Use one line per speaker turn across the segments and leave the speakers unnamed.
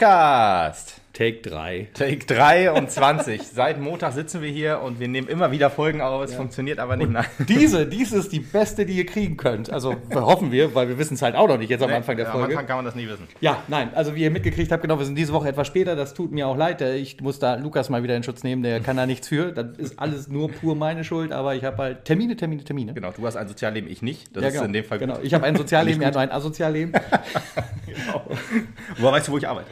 Podcast.
Take 3.
Take 23. Seit Montag sitzen wir hier und wir nehmen immer wieder Folgen auf. Es funktioniert aber nicht. Nein.
Diese, dies ist die beste, die ihr kriegen könnt. Also hoffen wir, weil wir wissen es halt auch noch nicht jetzt am Anfang der
Ja,
Folge.
Am Anfang kann man das nie wissen.
Ja, nein, also wie ihr mitgekriegt habt, genau, wir sind diese Woche etwas später, das tut mir auch leid. äh, Ich muss da Lukas mal wieder in Schutz nehmen, der kann da nichts für. Das ist alles nur pur meine Schuld, aber ich habe halt Termine, Termine, Termine.
Genau, du hast ein Sozialleben, ich nicht. Das
Ja,
ist
genau.
in dem Fall
genau.
gut.
Ich habe ein Sozialleben, er hat ein Asozialleben.
Woher weißt du, wo ich arbeite?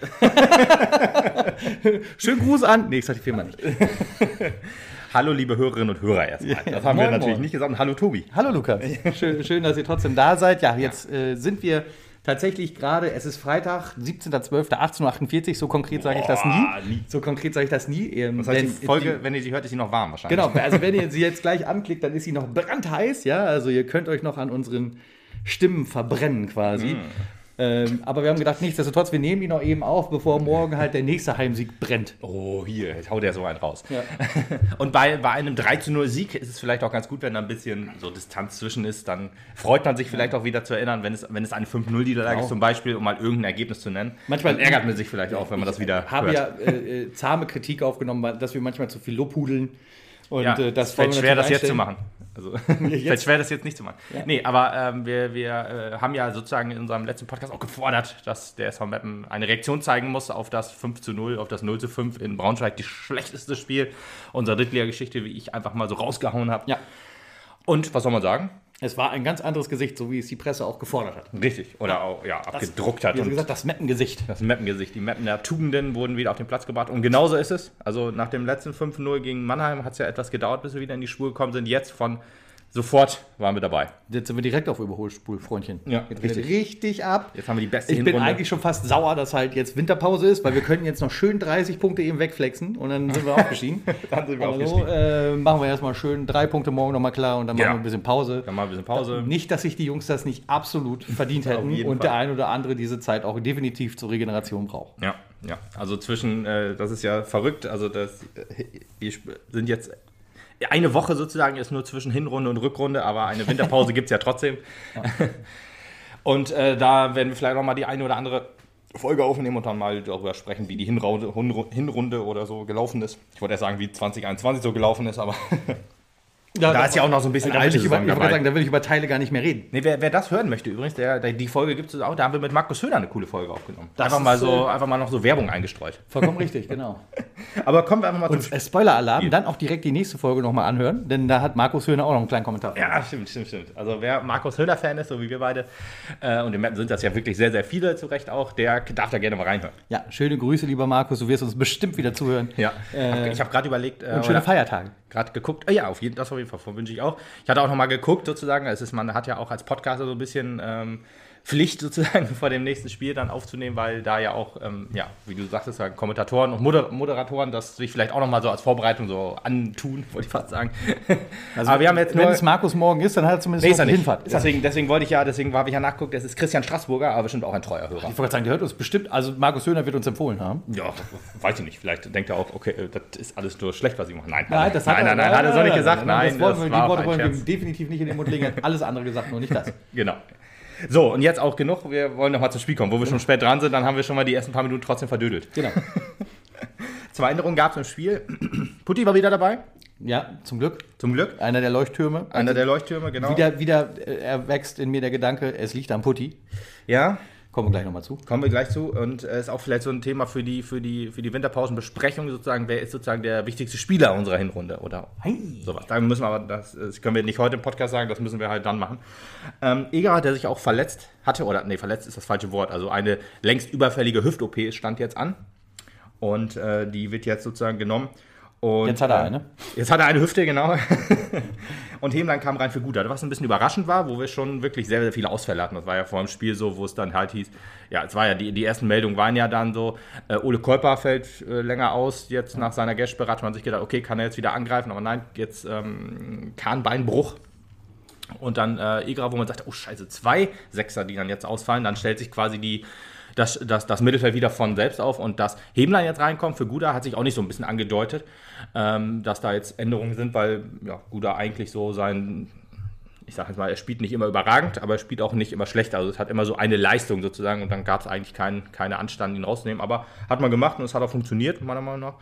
Schönen Gruß an. Nee, ich sag die Firma nicht.
Hallo, liebe Hörerinnen und Hörer erstmal. Das haben wir natürlich
moin.
nicht gesagt. Und hallo, Tobi.
Hallo Lukas. Schön, schön, dass ihr trotzdem da seid. Ja, jetzt Äh, sind wir tatsächlich gerade, es ist Freitag, 17.12.18.48 Uhr, so konkret sage ich das nie.
Nie.
So konkret sage ich das nie. Ähm,
Das heißt, die Folge, wenn ihr sie hört, ist sie noch warm wahrscheinlich.
Genau, also wenn ihr sie jetzt gleich anklickt, dann ist sie noch brandheiß, ja. Also ihr könnt euch noch an unseren Stimmen verbrennen quasi. Ähm, aber wir haben gedacht, nichtsdestotrotz, wir nehmen die noch eben auf, bevor morgen halt der nächste Heimsieg brennt.
Oh, hier, jetzt haut er so einen raus.
Ja.
Und bei, bei einem 3 zu 0 Sieg ist es vielleicht auch ganz gut, wenn da ein bisschen so Distanz zwischen ist. Dann freut man sich vielleicht auch wieder zu erinnern, wenn es, wenn es eine 5-0-Niederlage
Genau.
ist zum Beispiel, um mal irgendein Ergebnis zu nennen.
Manchmal-
dann ärgert man sich vielleicht auch, wenn man das wieder
habe
hört.
ja äh, äh, zahme Kritik aufgenommen, dass wir manchmal zu viel lobhudeln. Und
Ja,
äh, das
fällt schwer, das jetzt zu machen. Also, fällt schwer, das jetzt nicht zu machen. Nee, aber ähm, wir, wir äh, haben ja sozusagen in unserem letzten Podcast auch gefordert, dass der SV Meppen eine Reaktion zeigen muss auf das 5 zu 0, auf das 0 zu 5 in Braunschweig. Die schlechteste Spiel unserer Drittliga-Geschichte, wie ich einfach mal so rausgehauen habe.
Ja,
Und was soll man sagen?
Es war ein ganz anderes Gesicht, so wie es die Presse auch gefordert hat.
Richtig. Oder auch ja, abgedruckt hat.
Wie gesagt, das Meppengesicht.
das Meppengesicht. Die Meppener Tugenden wurden wieder auf den Platz gebracht. Und genauso ist es. Also nach dem letzten 5-0 gegen Mannheim hat es ja etwas gedauert, bis wir wieder in die Spur gekommen sind. Jetzt von sofort waren wir dabei.
Jetzt sind wir direkt auf Überholspul, Freundchen.
Ja,
jetzt richtig.
richtig.
ab.
Jetzt haben wir die beste
Ich bin
Hinrunde.
eigentlich schon fast sauer, dass halt jetzt Winterpause ist, weil wir können jetzt noch schön 30 Punkte eben wegflexen und dann sind wir aufgestiegen.
Dann sind wir
Aber so,
aufgestiegen.
äh, machen wir erstmal schön drei Punkte morgen nochmal klar und dann
Ja.
machen wir ein bisschen Pause.
Dann mal ein bisschen Pause.
Nicht, dass sich die Jungs das nicht absolut verdient hätten und
Fall.
der ein oder andere diese Zeit auch definitiv zur Regeneration braucht.
Ja, ja. Also zwischen, äh, das ist ja verrückt. Also das, äh, wir sind jetzt eine Woche sozusagen ist nur zwischen Hinrunde und Rückrunde, aber eine Winterpause gibt es ja trotzdem. Und äh, da werden wir vielleicht noch mal die eine oder andere Folge aufnehmen und dann mal darüber sprechen, wie die Hinrunde, Hinrunde oder so gelaufen ist. Ich wollte erst sagen, wie 2021 so gelaufen ist, aber da ist ja auch noch so ein bisschen
da
alte
ich, über, ich sagen, da will ich über Teile gar nicht mehr reden.
Nee, wer, wer das hören möchte übrigens, der, der, die Folge gibt es auch, da haben wir mit Markus Höhner eine coole Folge aufgenommen.
Das
einfach mal so, einfach mal noch so Werbung eingestreut.
Vollkommen richtig, genau.
Aber kommen wir einfach mal
Und
zum
äh, Spoiler-Alarm, dann auch direkt die nächste Folge nochmal anhören, denn da hat Markus Höhner auch noch einen kleinen Kommentar.
Ja, stimmt, stimmt, stimmt. Also wer Markus Höhner-Fan ist, so wie wir beide, äh, und im Mappen sind das ja wirklich sehr, sehr viele, zu Recht auch, der darf da gerne mal reinhören.
Ja, schöne Grüße, lieber Markus. Du wirst uns bestimmt wieder zuhören.
Ja.
Äh,
ich habe gerade überlegt, äh,
Und schöne Feiertage.
Gerade geguckt, äh, ja, auf jeden, das auf jeden Fall wünsche ich auch. Ich hatte auch noch mal geguckt, sozusagen, es ist, man hat ja auch als Podcaster so ein bisschen ähm, Pflicht sozusagen vor dem nächsten Spiel dann aufzunehmen, weil da ja auch, ähm, ja, wie du sagtest, ja, Kommentatoren und Moder Moderatoren das sich vielleicht auch noch mal so als Vorbereitung so antun, wollte ich fast sagen. Aber wir haben jetzt
Wenn
nur...
es Markus morgen ist, dann hat er zumindest
Nee, ist er nicht.
Hinfahrt. Ist
Deswegen, deswegen wollte ich ja, deswegen habe ich ja nachgeguckt, das ist Christian Straßburger, aber bestimmt auch ein treuer Hörer.
Ich wollte sagen, der hört uns bestimmt, also Markus Höhner wird uns empfohlen haben.
Ja, weiß ich nicht. Vielleicht denkt er auch, okay, äh, das ist alles nur schlecht, was ich mache. Nein,
Nein, das hat
nein,
er,
nein, nein, hat er so nicht gesagt. Nein,
das wollen wir, die Worte wollen wir definitiv nicht in den Mund legen. Er hat alles andere gesagt, nur nicht das.
Genau. So, und jetzt auch genug. Wir wollen noch mal zum Spiel kommen. Wo wir schon spät dran sind, dann haben wir schon mal die ersten paar Minuten trotzdem verdödelt.
Genau.
Zwei Änderungen gab es im Spiel. Putti war wieder dabei,
Ja, zum Glück.
zum Glück.
Einer der Leuchttürme.
Einer der Leuchttürme, genau.
Wieder, wieder äh, erwächst in mir der Gedanke, es liegt am Putti.
Ja,
Kommen wir gleich nochmal zu.
kommen wir gleich zu. Und äh, ist auch vielleicht so ein Thema für die, für die, für die Winterpausenbesprechung sozusagen. Wer ist sozusagen der wichtigste Spieler unserer Hinrunde oder sowas? Da müssen wir aber, das, das können wir nicht heute im Podcast sagen, das müssen wir halt dann machen. Ähm, Eger, der sich auch verletzt hatte, oder nee, verletzt ist das falsche Wort, also eine längst überfällige Hüft-OP stand jetzt an. Und äh, die wird jetzt sozusagen genommen. Und,
Jetzt hat er
äh,
eine.
Jetzt hat er eine Hüfte, genau. und Hemlein kam rein für Guda. Was ein bisschen überraschend war, wo wir schon wirklich sehr, sehr viele Ausfälle hatten. Das war ja vor dem Spiel so, wo es dann halt hieß, ja, es war ja, die, die ersten Meldungen waren ja dann so, äh, Ole Kolper fällt äh, länger aus, jetzt nach seiner Gastsperre hat man sich gedacht, okay, kann er jetzt wieder angreifen, aber nein, jetzt ähm, Kahnbeinbruch. Und dann äh, Egra, wo man sagt, oh scheiße, zwei Sechser, die dann jetzt ausfallen, dann stellt sich quasi die, das, das, das Mittelfeld wieder von selbst auf und dass Hemlein jetzt reinkommt für Guda hat sich auch nicht so ein bisschen angedeutet, ähm, dass da jetzt Änderungen sind, weil ja, Guda eigentlich so sein ich sage jetzt mal, er spielt nicht immer überragend, aber er spielt auch nicht immer schlecht. Also es hat immer so eine Leistung sozusagen und dann gab es eigentlich keinen keine Anstand, ihn rauszunehmen. Aber hat man gemacht und es hat auch funktioniert, meiner Meinung nach.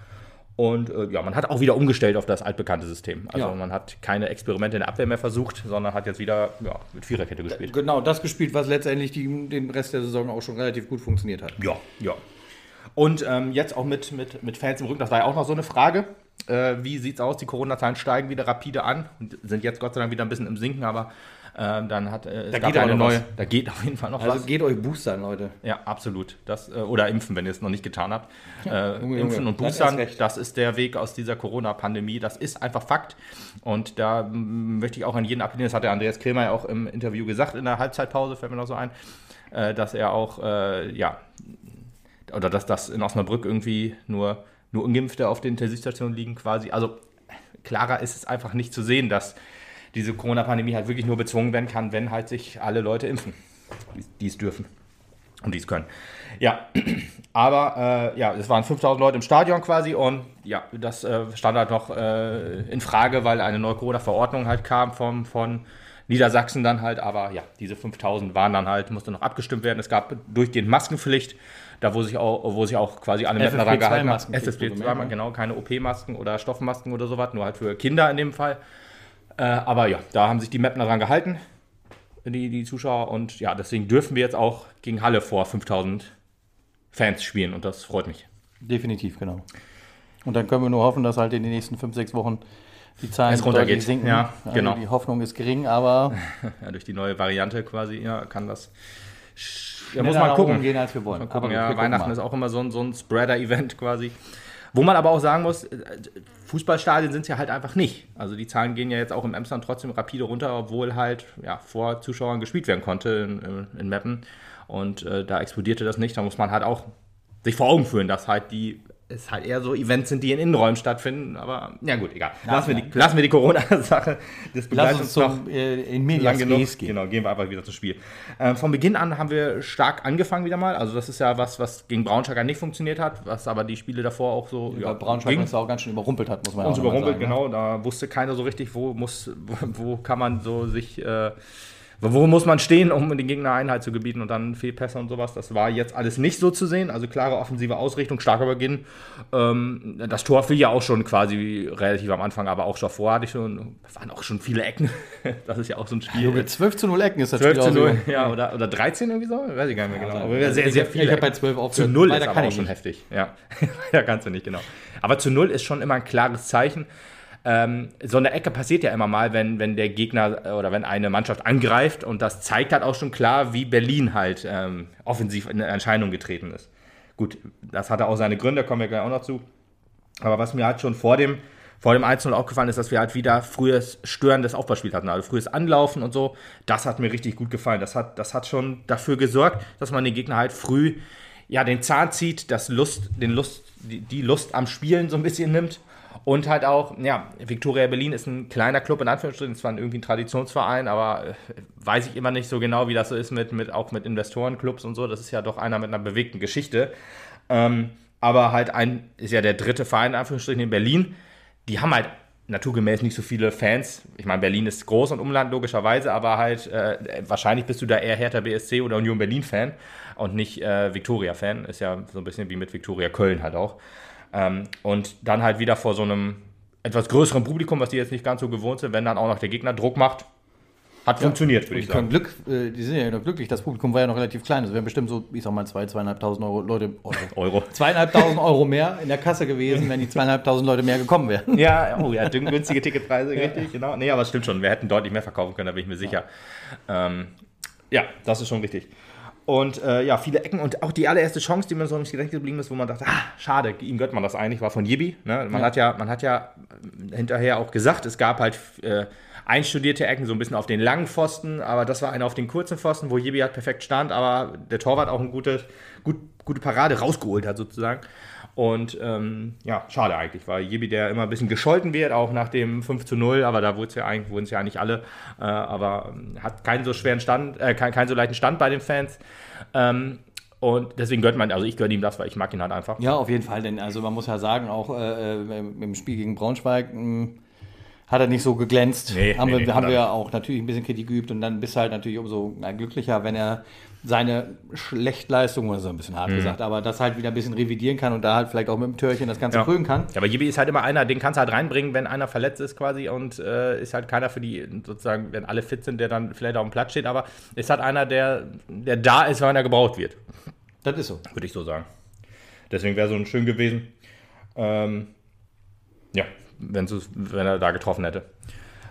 Und äh, ja, man hat auch wieder umgestellt auf das altbekannte System. Also
Ja.
man hat keine Experimente in der Abwehr mehr versucht, sondern hat jetzt wieder ja, mit Viererkette gespielt.
Genau, das gespielt, was letztendlich die, den Rest der Saison auch schon relativ gut funktioniert hat.
Ja, ja. Und ähm, jetzt auch mit, mit, mit Fans im Rücken, das war ja auch noch so eine Frage. Äh, wie sieht's aus? Die Corona-Zahlen steigen wieder rapide an und sind jetzt Gott sei Dank wieder ein bisschen im Sinken, aber äh, dann hat äh, es
Da geht
eine neue.
was.
Da geht auf jeden Fall noch
Also
was.
geht euch boostern, Leute.
Ja, absolut. Das, äh, oder impfen, wenn ihr es noch nicht getan habt. Äh,
Junge,
impfen
Junge,
und boostern, das ist der Weg aus dieser Corona-Pandemie. Das ist einfach Fakt. Und da möchte ich auch an jeden appellieren. Das hat der Andreas Kremer ja auch im Interview gesagt in der Halbzeitpause, fällt mir noch so ein, äh, dass er auch, äh, ja, oder dass das in Osnabrück irgendwie nur, nur Ungeimpfte auf den Intensivstationen liegen quasi. Also klarer ist es einfach nicht zu sehen, dass diese Corona-Pandemie halt wirklich nur bezwungen werden kann, wenn halt sich alle Leute impfen, die- es dürfen und die es können. Ja, aber äh, ja, es waren 5000 Leute im Stadion quasi und ja, das äh, stand halt noch äh, in Frage, weil eine neue Corona-Verordnung halt kam vom, von Niedersachsen dann halt, aber ja, diese 5000 waren dann halt, musste noch abgestimmt werden. Es gab durchgehend Maskenpflicht, da wo sich auch, wo sich auch quasi alle Mettner dran gehalten haben.
FFP2-Maskenpflicht,
FFP2,
ne?
genau, keine OP-Masken oder Stoffmasken oder sowas, nur halt für Kinder in dem Fall. Äh, aber ja, da haben sich die Mettner dran gehalten, die, die Zuschauer. Und ja, deswegen dürfen wir jetzt auch gegen Halle vor 5000 Fans spielen und das freut mich.
Definitiv, genau. Und dann können wir nur hoffen, dass halt in den nächsten fünf, sechs Wochen die Zahlen
Es runtergeht.
deutlich sinken.
Ja,
also
genau.
Die Hoffnung ist gering, aber
Ja, durch die neue Variante quasi, ja, kann das. Ja,
schneller
muss man gucken.
gehen, als wir wollen.
Gucken.
Aber
Ja,
wir
Weihnachten
mal.
ist auch immer so ein, so ein Spreader-Event quasi. Wo man aber auch sagen muss, äh, Fußballstadien sind es ja halt einfach nicht. Also die Zahlen gehen ja jetzt auch im Emsland trotzdem rapide runter, obwohl halt ja, vor Zuschauern gespielt werden konnte in, in Meppen. Und äh, da explodierte das nicht. Da muss man halt auch sich vor Augen führen, dass halt die es halt eher so Events sind, die in Innenräumen stattfinden. Aber ja gut, egal. Lassen wir die, lassen wir die Corona-Sache. Das
Lass
begleitet
uns
noch
äh, in
lang
Medias
genug.
Res gehen.
Genau, gehen wir einfach wieder zum Spiel. Ähm, von Beginn an haben wir stark angefangen wieder mal. Also das ist ja was, was gegen Braunschweig nicht funktioniert hat, was aber die Spiele davor auch so
Ja, Braunschweig
ging.
uns auch ganz schön überrumpelt hat, muss man ja
uns
noch mal
überrumpelt,
sagen, ne?
genau. Da wusste keiner so richtig, wo muss, wo, wo kann man so sich, äh, wo muss man stehen, um den Gegner Einheit zu gebieten und dann Fehlpässe und sowas. Das war jetzt alles nicht so zu sehen. Also klare offensive Ausrichtung, starker Beginn. Ähm, das Tor fiel ja auch schon quasi relativ am Anfang, aber auch schon vorher hatte ich schon, es waren auch schon viele Ecken. Das ist ja auch so ein Spiel.
Junge, 12 zu 0 Ecken ist das
12 zu
Spiel
0,
ausgegangen.
ja, oder, oder 13 irgendwie so? Weiß ich gar nicht mehr genau. Aber sehr,
Ich
sehr
hab-
viele.
ich hab bei
Ecken.
12
Zu
aufgehört.
0
Weiter
ist
kann
aber auch schon
nicht.
heftig. Ja, ja, kannst du nicht, genau. Aber zu 0 ist schon immer ein klares Zeichen. Ähm, so eine Ecke passiert ja immer mal, wenn, wenn der Gegner äh, oder wenn eine Mannschaft angreift und das zeigt halt auch schon klar, wie Berlin halt ähm, offensiv in Erscheinung getreten ist. Gut, das hatte auch seine Gründe, kommen wir gleich auch noch zu. Aber was mir halt schon vor dem, vor dem 1-0 aufgefallen ist, dass wir halt wieder frühes störendes Aufbauspiel hatten, also frühes Anlaufen und so. Das hat mir richtig gut gefallen. Das hat, das hat schon dafür gesorgt, dass man den Gegner halt früh ja, den Zahn zieht, das Lust, den Lust, die, Lust am Spielen so ein bisschen nimmt. Und halt auch, ja, Viktoria Berlin ist ein kleiner Club in Anführungsstrichen, zwar irgendwie ein Traditionsverein, aber äh, weiß ich immer nicht so genau, wie das so ist mit, mit auch mit Investorenclubs und so. Das ist ja doch einer mit einer bewegten Geschichte. Ähm, aber halt ein, ist ja der dritte Verein in Anführungsstrichen in Berlin. Die haben halt naturgemäß nicht so viele Fans. Ich meine, Berlin ist groß und Umland logischerweise, aber halt äh, wahrscheinlich bist du da eher Hertha BSC oder Union Berlin Fan und nicht äh, Viktoria Fan. Ist ja so ein bisschen wie mit Viktoria Köln halt auch. Ähm, und dann halt wieder vor so einem etwas größeren Publikum, was die jetzt nicht ganz so gewohnt sind, wenn dann auch noch der Gegner Druck macht. Hat funktioniert, würde ich sagen.
Glück, äh, die sind ja noch glücklich. Das Publikum war ja noch relativ klein. Das wären bestimmt so, ich sag mal, 2.000, 2.500 Euro Leute. Euro.
Euro.
2.500 Euro mehr in der Kasse gewesen, wenn die 2.500 Leute mehr gekommen wären.
Ja, oh ja, günstige Ticketpreise, richtig, genau. Nee, aber es stimmt schon. Wir hätten deutlich mehr verkaufen können, da bin ich mir sicher. Ähm, ja, das ist schon richtig. Und äh, ja, viele Ecken und auch die allererste Chance, die mir so im Gedächtnis geblieben ist, wo man dachte, ah, schade, ihm gönnt man das eigentlich, war von Jibi. Ne? Man,
Ja.
hat ja, man hat ja hinterher auch gesagt, es gab halt äh, einstudierte Ecken, so ein bisschen auf den langen Pfosten, aber das war einer auf den kurzen Pfosten, wo Jibi halt perfekt stand, aber der Torwart auch eine gute, gut, gute Parade rausgeholt hat sozusagen. Und ähm, ja, schade eigentlich, weil Jibi, der immer ein bisschen gescholten wird, auch nach dem 5 zu 0, aber da wurden es ja eigentlich, wurden ja nicht alle, äh, aber ähm, hat keinen so schweren Stand, äh, keinen, keinen so leichten Stand bei den Fans. Ähm, und deswegen gönnt man, also ich gönne ihm das, weil ich mag ihn halt einfach.
Ja, auf jeden Fall, denn also man muss ja sagen, auch äh, äh, im Spiel gegen Braunschweig mh, hat er nicht so geglänzt.
Nee,
haben
nee,
wir,
nee,
haben wir ja auch natürlich ein bisschen Kritik geübt und dann bist du halt natürlich umso glücklicher, wenn er seine Schlechtleistung, oder so ein bisschen hart
Mhm.
gesagt, aber das halt wieder ein bisschen revidieren kann und da halt vielleicht auch mit dem Türchen das Ganze
Ja.
krönen kann.
Ja, aber Jibi ist halt immer einer, den kannst du halt reinbringen, wenn einer verletzt ist quasi und äh, ist halt keiner für die, sozusagen, wenn alle fit sind, der dann vielleicht auf dem Platz steht, aber ist halt einer, der, der da ist, wenn er gebraucht wird,
Das ist so.
würde ich so sagen. Deswegen wäre so ein schön gewesen, ähm, ja, wenn er da getroffen hätte.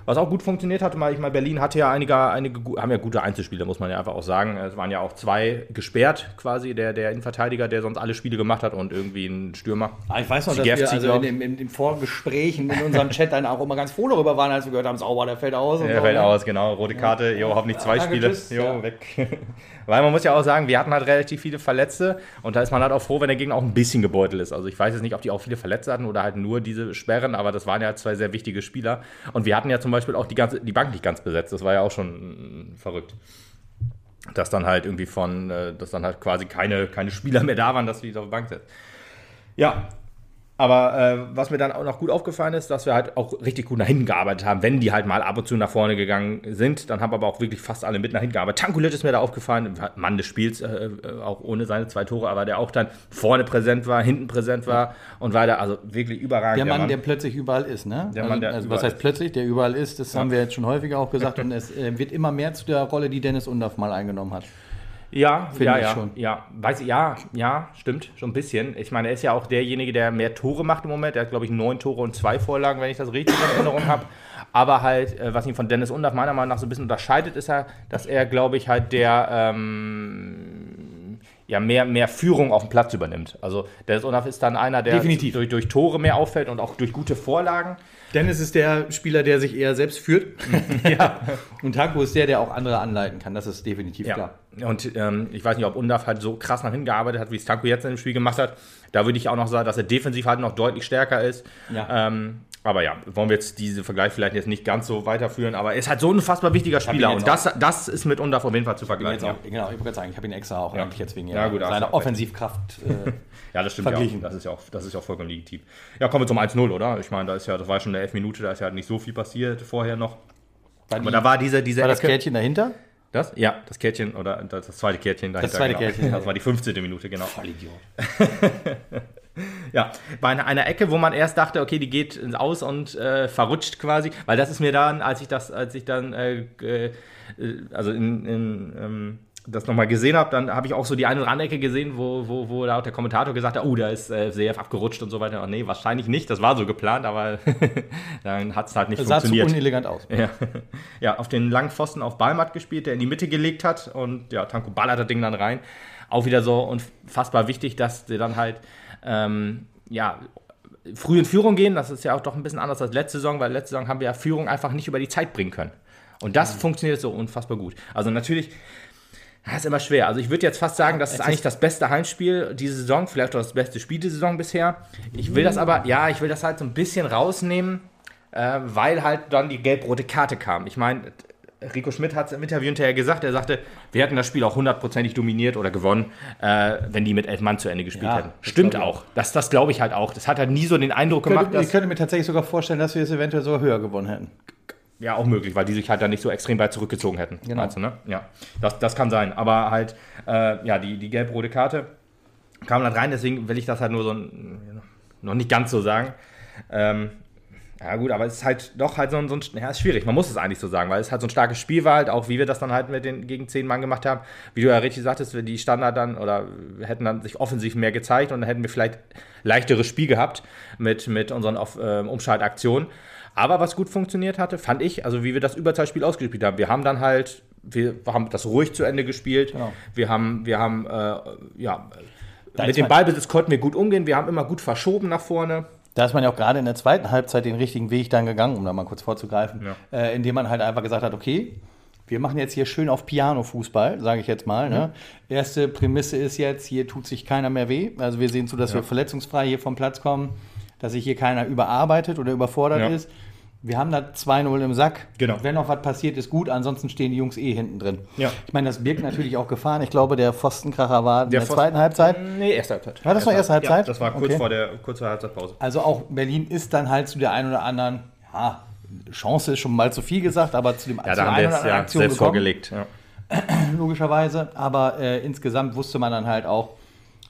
Was auch gut funktioniert mal, ich meine, Berlin hatte ja einige, einige, haben ja gute Einzelspiele, muss man ja einfach auch sagen. Es waren ja auch zwei gesperrt, quasi, der, der Innenverteidiger, der sonst alle Spiele gemacht hat und irgendwie ein Stürmer.
Ah, ich weiß noch, dass
Ziegerski,
wir also in, in, den Vorgesprächen in unserem Chat dann auch immer ganz froh darüber waren, als wir gehört haben, sauber, der fällt aus.
Der
so,
fällt
ne?
aus, genau. Rote Karte, jo, hoffentlich zwei Spiele.
tschüss,
jo,
ja.
weg. Weil man muss ja auch sagen, wir hatten halt relativ viele Verletzte und da ist man halt auch froh, wenn der Gegner auch ein bisschen gebeutelt ist. Also ich weiß jetzt nicht, ob die auch viele Verletzte hatten oder halt nur diese Sperren, aber das waren ja zwei sehr wichtige Spieler. Und wir hatten ja zum Beispiel auch die, ganze, die Bank nicht ganz besetzt. Das war ja auch schon mm, verrückt. Dass dann halt irgendwie von, äh, dass dann halt quasi keine, keine Spieler mehr da waren, dass wir die auf die Bank setzen. Ja, aber äh, was mir dann auch noch gut aufgefallen ist, dass wir halt auch richtig gut nach hinten gearbeitet haben, wenn die halt mal ab und zu nach vorne gegangen sind. Dann haben aber auch wirklich fast alle mit nach hinten gearbeitet. Tankulic ist mir da aufgefallen, Mann des Spiels, äh, äh, auch ohne seine zwei Tore, aber der auch dann vorne präsent war, hinten präsent war und weiter. Also wirklich überragend.
Der Mann, der plötzlich überall ist, ne?
Der
also,
Mann, der
also was heißt
ist.
plötzlich, der überall ist, das haben wir jetzt schon häufiger auch gesagt und es äh, wird immer mehr zu der Rolle, die Dennis Undorf mal eingenommen hat.
Ja,
Finde
ja,
ich
ja,
schon.
ja, weiß ich, ja, ja, stimmt, schon ein bisschen. Ich meine, er ist ja auch derjenige, der mehr Tore macht im Moment. Er hat, glaube ich, neun Tore und zwei Vorlagen, wenn ich das richtig in Erinnerung habe. Aber halt, äh, was ihn von Dennis Undorf meiner Meinung nach so ein bisschen unterscheidet, ist er, dass er, glaube ich, halt der ähm, ja, mehr, mehr Führung auf dem Platz übernimmt. Also Dennis Undorf ist dann einer, der
Definitiv.
Durch, durch Tore mehr auffällt und auch durch gute Vorlagen.
Dennis ist der Spieler, der sich eher selbst führt. ja. Und Tanko ist der, der auch andere anleiten kann. Das ist definitiv klar.
Und ähm, ich weiß nicht, ob Undaf halt so krass nach hinten gearbeitet hat, wie es Tanko jetzt in dem Spiel gemacht hat. Da würde ich auch noch sagen, dass er defensiv halt noch deutlich stärker ist.
Ja.
Ähm, aber ja, wollen wir jetzt diese Vergleich vielleicht jetzt nicht ganz so weiterführen, aber er ist halt so ein unfassbar wichtiger Spieler und das, das ist mit Undaf auf jeden Fall zu vergleichen.
auch, genau, ich wollte gerade sagen, ich habe ihn extra auch
Ja.
eigentlich jetzt wegen
Ja, gut,
seiner. Offensivkraft. Äh,
Ja, das stimmt ja auch.
verglichen.
Das ist ja auch, das ist ja auch vollkommen legitim. Ja, kommen wir zum 1-0, oder? Ich meine, da ist ja, das war schon eine 11 Minute, da ist ja nicht so viel passiert vorher noch.
war,
Aber
die,
da war diese, diese
war das
Ecke-
Kärtchen dahinter?
Das? Ja, das Kärtchen oder das, das zweite Kärtchen dahinter.
zweite
genau.
Kärtchen.
Das war die 15. Minute, genau.
Vollidiot.
Ja, bei einer, einer Ecke, wo man erst dachte, okay, die geht ins Aus und äh, verrutscht quasi, weil das ist mir dann, als ich das, als ich dann, äh, äh, also in, in ähm, das nochmal gesehen habe, dann habe ich auch so die eine oder andere Ecke gesehen, wo, wo, wo da auch der Kommentator gesagt hat, oh, da ist äh, CF abgerutscht und so weiter. Oh, nee, wahrscheinlich nicht, das war so geplant, aber dann hat es halt nicht
Das sah zu
funktioniert.
unelegant aus.
Ja. ja, auf den langen Pfosten auf Ballmatt gespielt, der in die Mitte gelegt hat und ja, Tanko ballert das Ding dann rein. Auch wieder so unfassbar wichtig, dass sie dann halt ähm, ja, früh in Führung gehen. Das ist ja auch doch ein bisschen anders als letzte Saison, weil letzte Saison haben wir ja Führung einfach nicht über die Zeit bringen können. Und das funktioniert so unfassbar gut. Also natürlich, das ist immer schwer. Also ich würde jetzt fast sagen, das ist eigentlich das beste Heimspiel diese Saison, vielleicht auch das beste Spiel diese Saison bisher. Ich will das aber, ja, ich will das halt so ein bisschen rausnehmen, äh, weil halt dann die gelb-rote Karte kam. Ich meine, Rico Schmidt hat es im Interview hinterher gesagt, er sagte, wir hätten das Spiel auch hundertprozentig dominiert oder gewonnen, äh, wenn die mit elf Mann zu Ende gespielt
Ja,
hätten. Stimmt
ich
auch. Das, das glaube ich halt auch. Das hat halt nie so den Eindruck gemacht,
Könnte, ich
dass,
könnte mir tatsächlich sogar vorstellen, dass wir es eventuell sogar höher gewonnen hätten.
ja, auch möglich, weil die sich halt dann nicht so extrem weit zurückgezogen hätten.
Genau.
Meinst du, ne? Ja, das, das kann sein. Aber halt, äh, ja, die, die gelb-rote Karte kam dann rein, deswegen will ich das halt nur so noch nicht ganz so sagen. Ähm, ja gut, aber es ist halt doch halt so ein, so ein ja, ist schwierig, man muss es eigentlich so sagen, weil es halt so ein starkes Spiel war halt, auch wie wir das dann halt mit den gegen zehn Mann gemacht haben. Wie du ja richtig sagtest, wir die Standard dann oder hätten dann sich offensiv mehr gezeigt und dann hätten wir vielleicht leichteres Spiel gehabt mit, mit unseren Auf, äh, Umschaltaktionen. Aber was gut funktioniert hatte, fand ich, also wie wir das Überzahlspiel ausgespielt haben. Wir haben dann halt, wir haben das ruhig zu Ende gespielt.
Genau.
Wir haben, wir haben, äh, ja,
Da
mit dem Ballbesitz konnten wir gut umgehen. Wir haben immer gut verschoben nach vorne.
Da ist man ja auch gerade in der zweiten Halbzeit den richtigen Weg dann gegangen, um da mal kurz vorzugreifen,
Ja.
äh, indem man halt einfach gesagt hat, okay, wir machen jetzt hier schön auf Piano-Fußball, sage ich jetzt mal. Ne? Erste Prämisse ist jetzt, hier tut sich keiner mehr weh. Also wir sehen zu, dass wir verletzungsfrei hier vom Platz kommen, dass sich hier keiner überarbeitet oder überfordert
Ja.
ist. Wir haben da 2-0 im Sack.
Genau.
Wenn noch was passiert, ist gut. Ansonsten stehen die Jungs eh hinten drin.
Ja.
Ich meine, das birgt natürlich auch Gefahren. Ich glaube, der Pfostenkracher war in der,
Pfosten-
zweiten Halbzeit.
Nee, erste Halbzeit.
War das noch erste Halbzeit?
Ja, das war kurz
Okay.
vor der kurz vor der Halbzeitpause.
Also auch Berlin ist dann halt zu der einen oder anderen, ja, Chance ist schon mal zu viel gesagt, aber zu dem
Ja,
zu
da haben wir jetzt ja
Aktion
selbst
gekommen,
vorgelegt. Ja.
logischerweise. Aber äh, insgesamt wusste man dann halt auch,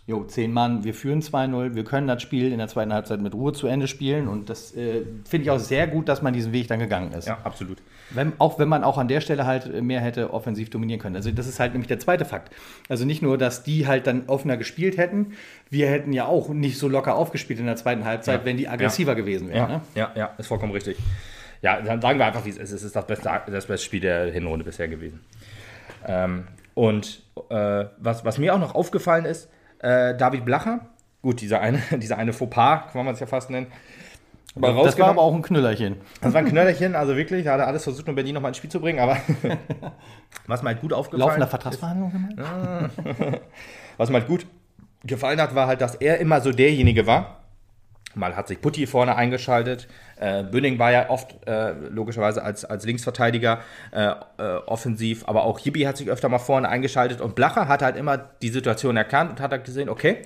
jo, zehn Mann, wir führen 2-0, wir können das Spiel in der zweiten Halbzeit mit Ruhe zu Ende spielen. Und das äh, finde ich auch sehr gut, dass man diesen Weg dann gegangen ist.
ja, absolut.
Wenn, auch wenn man auch an der Stelle halt mehr hätte offensiv dominieren können. Also das ist halt nämlich der zweite Fakt. Also nicht nur, dass die halt dann offener gespielt hätten, wir hätten ja auch nicht so locker aufgespielt in der zweiten Halbzeit,
Ja.
wenn die aggressiver gewesen wären.
Ja,
Ne?
ja, ja, ist vollkommen richtig. Ja, dann sagen wir einfach, wie es ist. Es ist das beste, das beste Spiel der Hinrunde bisher gewesen. Ähm, und äh, was, was mir auch noch aufgefallen ist, äh, David Blacher, gut, dieser eine, dieser eine Fauxpas, kann man es ja fast nennen, war
Das war aber auch ein Knüllerchen.
Das war ein Knöllerchen, also wirklich, da hat er alles versucht, um Berlin nochmal ins Spiel zu bringen, aber was mir halt gut aufgefallen
Laufender Vertragsverhandlung gemacht?
Was mir halt gut gefallen hat, war halt, dass er immer so derjenige war. Mal hat sich Putti vorne eingeschaltet. Äh, Bünning war ja oft äh, logischerweise als, als Linksverteidiger äh, äh, offensiv, aber auch Jibi hat sich öfter mal vorne eingeschaltet und Blacher hat halt immer die Situation erkannt und hat halt gesehen, okay,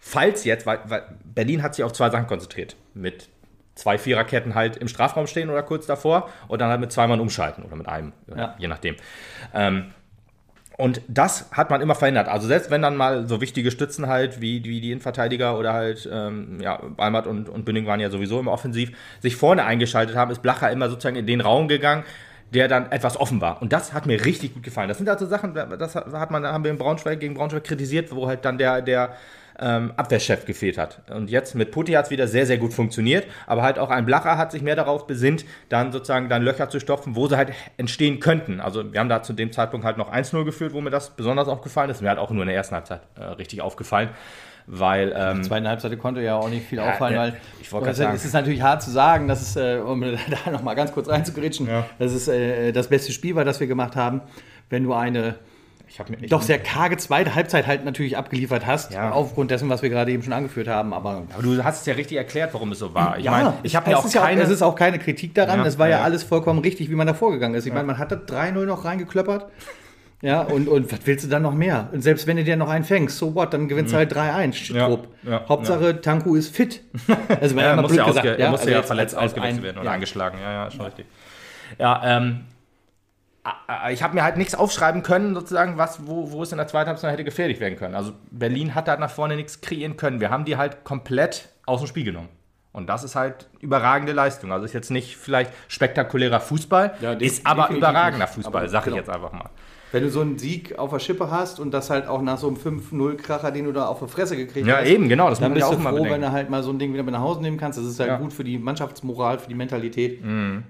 falls jetzt, weil, weil Berlin hat sich auf zwei Sachen konzentriert. Mit zwei Viererketten halt im Strafraum stehen oder kurz davor und dann halt mit zwei Mann umschalten oder mit einem,
Ja.
je nachdem. Ähm, und das hat man immer verhindert. Also selbst wenn dann mal so wichtige Stützen halt, wie, wie die Innenverteidiger oder halt, ähm, ja, Balmert und, und Bünding waren ja sowieso immer offensiv, sich vorne eingeschaltet haben, ist Blacher immer sozusagen in den Raum gegangen, der dann etwas offen war. Und das hat mir richtig gut gefallen. Das sind also Sachen, das hat man, haben wir in Braunschweig gegen Braunschweig kritisiert, wo halt dann der, der ähm, Abwehrchef gefehlt hat. Und jetzt mit Putti hat es wieder sehr, sehr gut funktioniert, aber halt auch ein Blacher hat sich mehr darauf besinnt, dann sozusagen dann Löcher zu stopfen, wo sie halt entstehen könnten. Also wir haben da zu dem Zeitpunkt halt noch 1-0 geführt, wo mir das besonders aufgefallen ist. Mir hat auch nur in der ersten Halbzeit äh, richtig aufgefallen, weil ähm,
Zweite Halbzeit konnte ja auch nicht viel auffallen,
ja,
weil
ich wollte sagen.
es ist natürlich hart zu sagen, dass es, äh, um da nochmal ganz kurz reinzugritschen,
Ja.
dass es äh, das beste Spiel war, das wir gemacht haben, wenn du eine
ich habe mir
doch sehr karge zweite Halbzeit halt natürlich abgeliefert hast,
Ja.
aufgrund dessen, was wir gerade eben schon angeführt haben, aber
aber du hast es ja richtig erklärt, warum es so war. Ich
ja,
meine, ich habe
es
mir auch
ist ja
keine
es ist auch keine Kritik daran.
Ja,
es war ja,
ja.
alles vollkommen richtig, wie man da vorgegangen ist. Ich meine, man hat das 3-0 noch reingeklöppert. Ja, und, und was willst du dann noch mehr? Und selbst wenn du dir noch einen fängst, so what, dann gewinnst du halt 3-1.
Mhm. Ja, ja,
Hauptsache, Tanku ist fit. Also,
Ja, er
mal
muss ja,
gesagt,
musste
Also
ja verletzt
als-
ausgewechselt werden oder
ja.
angeschlagen. Ja, ja, schon richtig. Ja, ähm, äh, ich habe mir halt nichts aufschreiben können, sozusagen, was, wo, wo es in der zweiten Halbzeit hätte gefährlich werden können. Also Berlin hat halt nach vorne nichts kreieren können. Wir haben die halt komplett aus dem Spiel genommen. Und das ist halt überragende Leistung. Also ist jetzt nicht vielleicht spektakulärer Fußball,
Ja,
ist aber überragender. Fußball,
Aber
sag ich
genau.
jetzt einfach mal.
Wenn du so einen Sieg auf der Schippe hast und das halt auch nach so einem 5-0-Kracher, den du da auf die Fresse gekriegt
Ja,
hast,
eben, genau, das
dann bist
ja
du
auch mal
froh, wenn
bedenken.
du halt mal so ein Ding wieder mit nach Hause nehmen kannst. Das ist halt
Ja. Mhm.
gut für die Mannschaftsmoral, für die Mentalität.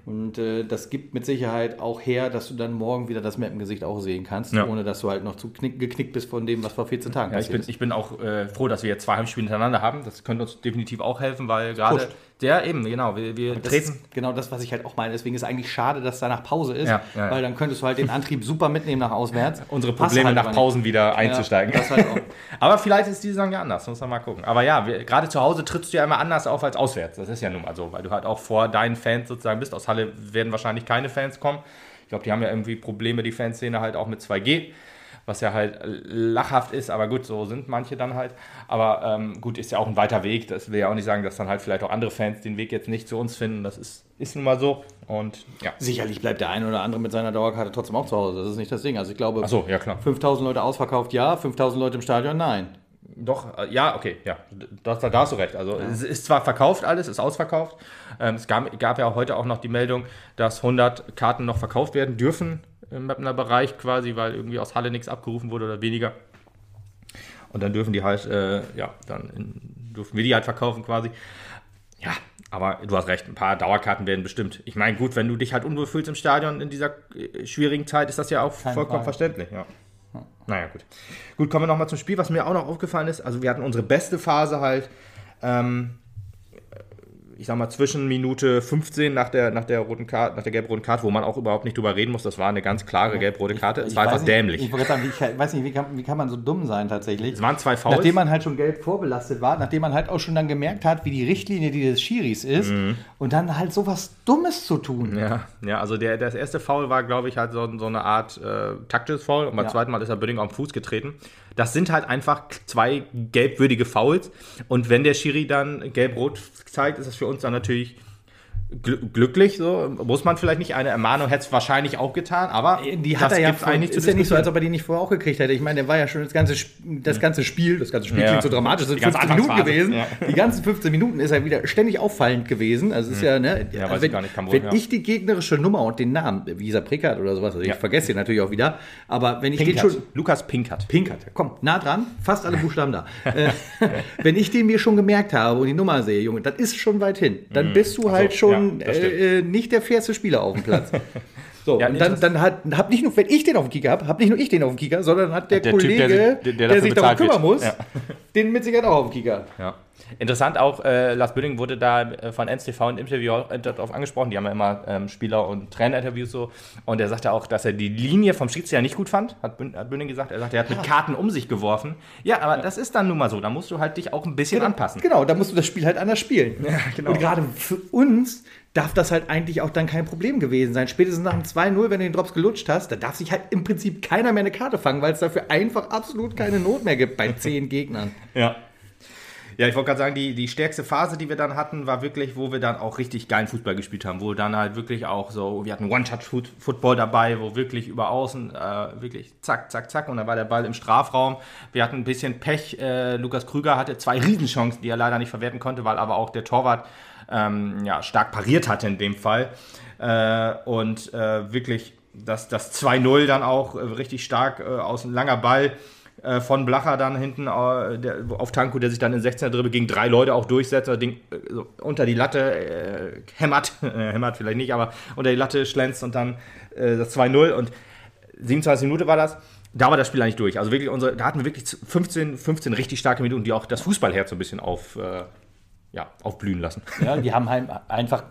Und äh, das gibt mit Sicherheit auch her, dass du dann morgen wieder das Map im Gesicht auch sehen kannst,
Ja.
ohne dass du halt noch zu knick, geknickt bist von dem, was vor 14 Tagen
Ja, ich, bin,
ist.
ich bin auch äh, froh, dass wir jetzt zwei Heimspiele hintereinander haben. Das könnte uns definitiv auch helfen, weil gerade der eben, genau, wir, wir
Das
treten.
ist genau das, was ich halt auch meine. Deswegen ist eigentlich schade, dass danach Pause ist,
Ja, ja, ja.
weil dann könntest du halt den Antrieb super mitnehmen nach auswärts.
unsere Probleme
halt
nach
nicht.
Pausen wieder einzusteigen.
das halt auch.
Aber vielleicht ist diese Saison ja anders, muss man mal gucken. Aber ja, wir, gerade zu Hause trittst du ja immer anders auf als auswärts. Das ist ja nun mal so, weil du halt auch vor deinen Fans sozusagen bist. Aus Halle werden wahrscheinlich keine Fans kommen. Ich glaube, die haben ja irgendwie Probleme, die Fanszene halt auch mit 2G, was ja halt lachhaft ist, aber gut, so sind manche dann halt. Aber ähm, gut, ist ja auch ein weiter Weg. Das will ja auch nicht sagen, dass dann halt vielleicht auch andere Fans den Weg jetzt nicht zu uns finden. Das ist, ist nun mal so. Und ja.
Sicherlich bleibt der eine oder andere mit seiner Dauerkarte trotzdem auch zu Hause. Das ist nicht das Ding. Also ich glaube,
Achso, ja klar.
5000 Leute ausverkauft, ja. 5000 Leute im Stadion, nein.
Doch, äh, ja, okay, ja, da, da hast du recht. Also es ist zwar verkauft alles, ist ausverkauft. Ähm, es gab, gab ja heute auch noch die Meldung, dass 100 Karten noch verkauft werden dürfen im Mapner Bereich quasi, weil irgendwie aus Halle nichts abgerufen wurde oder weniger. Und dann dürfen die halt, äh, ja, dann in, dürfen wir die halt verkaufen quasi. Ja, aber du hast recht, ein paar Dauerkarten werden bestimmt. Ich meine, gut, wenn du dich halt unwohl fühlst im Stadion in dieser äh, schwierigen Zeit, ist das ja auch
Keine
vollkommen
Frage.
verständlich. Ja. Naja, gut. Gut, kommen wir nochmal zum Spiel. Was mir auch noch aufgefallen ist, also wir hatten unsere beste Phase halt, ähm, ich sag mal, zwischen Minute 15 nach der, nach der roten Karte, nach der gelb-roten Karte, wo man auch überhaupt nicht drüber reden muss. Das war eine ganz klare gelb-rote Karte. Es war einfach
nicht,
dämlich.
Ich, sagen, weiß nicht, wie kann, wie kann man so dumm sein tatsächlich?
es waren zwei Fouls.
Nachdem man halt schon gelb vorbelastet war, nachdem man halt auch schon dann gemerkt hat, wie die Richtlinie dieses Schiris ist und dann halt sowas Dummes zu tun.
Ja, ja, also der, das erste Foul war, glaube ich, halt so, so eine Art äh, taktisches Foul und beim
Ja.
zweiten Mal ist er Bünding auf den Fuß getreten. Das sind halt einfach zwei gelbwürdige Fouls. Und wenn der Schiri dann gelb-rot zeigt, ist das für uns dann natürlich gl glücklich, so muss man vielleicht nicht. Eine Ermahnung hätte es wahrscheinlich auch getan, aber
die hat er ja vor, eigentlich ist ja nicht so, als ob er die nicht vorher auch gekriegt hätte. Ich meine, der war ja schon das ganze, das ganze Spiel, das ganze Spiel ja. klingt so dramatisch, das sind 15 Minuten gewesen. Ja. Die ganzen 15 Minuten ist er wieder ständig auffallend gewesen. Also ist mhm. ja, ne, ja, also wenn, ich, nicht, wenn ich die gegnerische Nummer und den Namen, wie dieser Prickert oder sowas, also ich vergesse den natürlich auch wieder, aber wenn ich
Pinkert.
den schon.
Lukas Pinkert.
Pinkert, komm, nah dran, fast alle Buchstaben da. Äh, wenn ich den mir schon gemerkt habe und die Nummer sehe, Junge, das ist schon weit hin. Dann mhm. bist du halt so, schon äh, nicht der fairste Spieler auf dem Platz. So, ja, und dann, dann hat, hab nicht nur, wenn ich den auf dem Kicker habe, habe nicht nur ich den auf dem Kicker, sondern hat der, der Kollege, typ, der, der, der sich darum kümmern wird. muss, ja. den mit Sicherheit auch auf dem Kicker.
Ja. Interessant auch, äh, Lars Bünding wurde da äh, von NSTV im Interview auch äh, darauf angesprochen. Die haben ja immer ähm, Spieler- und Trainerinterviews so. Und er sagte auch, dass er die Linie vom Schiedsrichter nicht gut fand, hat, hat Bünding gesagt. Er sagte, er hat mit Karten um sich geworfen. Ja, aber ja. das ist dann nun mal so. Da musst du halt dich auch ein bisschen
genau,
anpassen.
Genau, da musst du das Spiel halt anders spielen. Ja, genau. Und gerade für uns darf das halt eigentlich auch dann kein Problem gewesen sein. Spätestens nach dem 2-0, wenn du den Drops gelutscht hast, da darf sich halt im Prinzip keiner mehr eine Karte fangen, weil es dafür einfach absolut keine Not mehr gibt bei zehn Gegnern.
Ja. Ja, ich wollte gerade sagen, die, die stärkste Phase, die wir dann hatten, war wirklich, wo wir dann auch richtig geilen Fußball gespielt haben, wo dann halt wirklich auch so, wir hatten One-Touch-Football dabei, wo wirklich über außen äh, wirklich zack, zack, zack und dann war der Ball im Strafraum. Wir hatten ein bisschen Pech. Äh, Lukas Krüger hatte zwei Riesenchancen, die er leider nicht verwerten konnte, weil aber auch der Torwart ähm, ja, stark pariert hatte in dem Fall. Äh, und äh, wirklich das, das 2-0 dann auch äh, richtig stark äh, aus ein langer Ball äh, von Blacher dann hinten äh, auf Tanko, der sich dann in 16er Dribbel gegen drei Leute auch durchsetzt, das Ding so unter die Latte hämmert, hämmert vielleicht nicht, aber unter die Latte schlänzt und dann das 2-0 und 27 Minuten war das da war das Spiel eigentlich durch. Also wirklich unsere, da hatten wir wirklich 15, 15 richtig starke Minuten, die auch das Fußballherz so ein bisschen auf, äh, ja, aufblühen lassen.
Ja, die haben halt einfach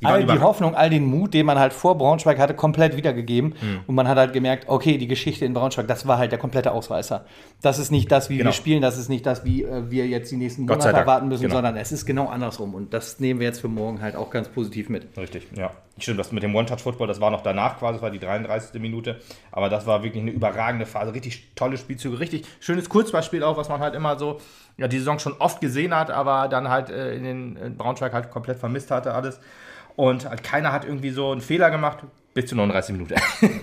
die all die Hoffnung, all den Mut, den man halt vor Braunschweig hatte, komplett wiedergegeben. Mhm. Und man hat halt gemerkt, okay, die Geschichte in Braunschweig, das war halt der komplette Ausreißer. Das ist nicht das, wie genau. wir spielen, das ist nicht das, wie äh, wir jetzt die nächsten Monate erwarten müssen, genau. sondern es ist genau andersrum. Und das nehmen wir jetzt für morgen halt auch ganz positiv mit.
Richtig, ja. Stimmt, das mit dem One-Touch-Football, das war noch danach quasi, das war die 33. Minute. Aber das war wirklich eine überragende Phase. Richtig tolle Spielzüge, richtig schönes Kurzballspiel auch, was man halt immer so ja, die Saison schon oft gesehen hat, aber dann halt äh, in den in Braunschweig halt komplett vermisst hatte alles. Und halt keiner hat irgendwie so einen Fehler gemacht bis zu 39 Minuten.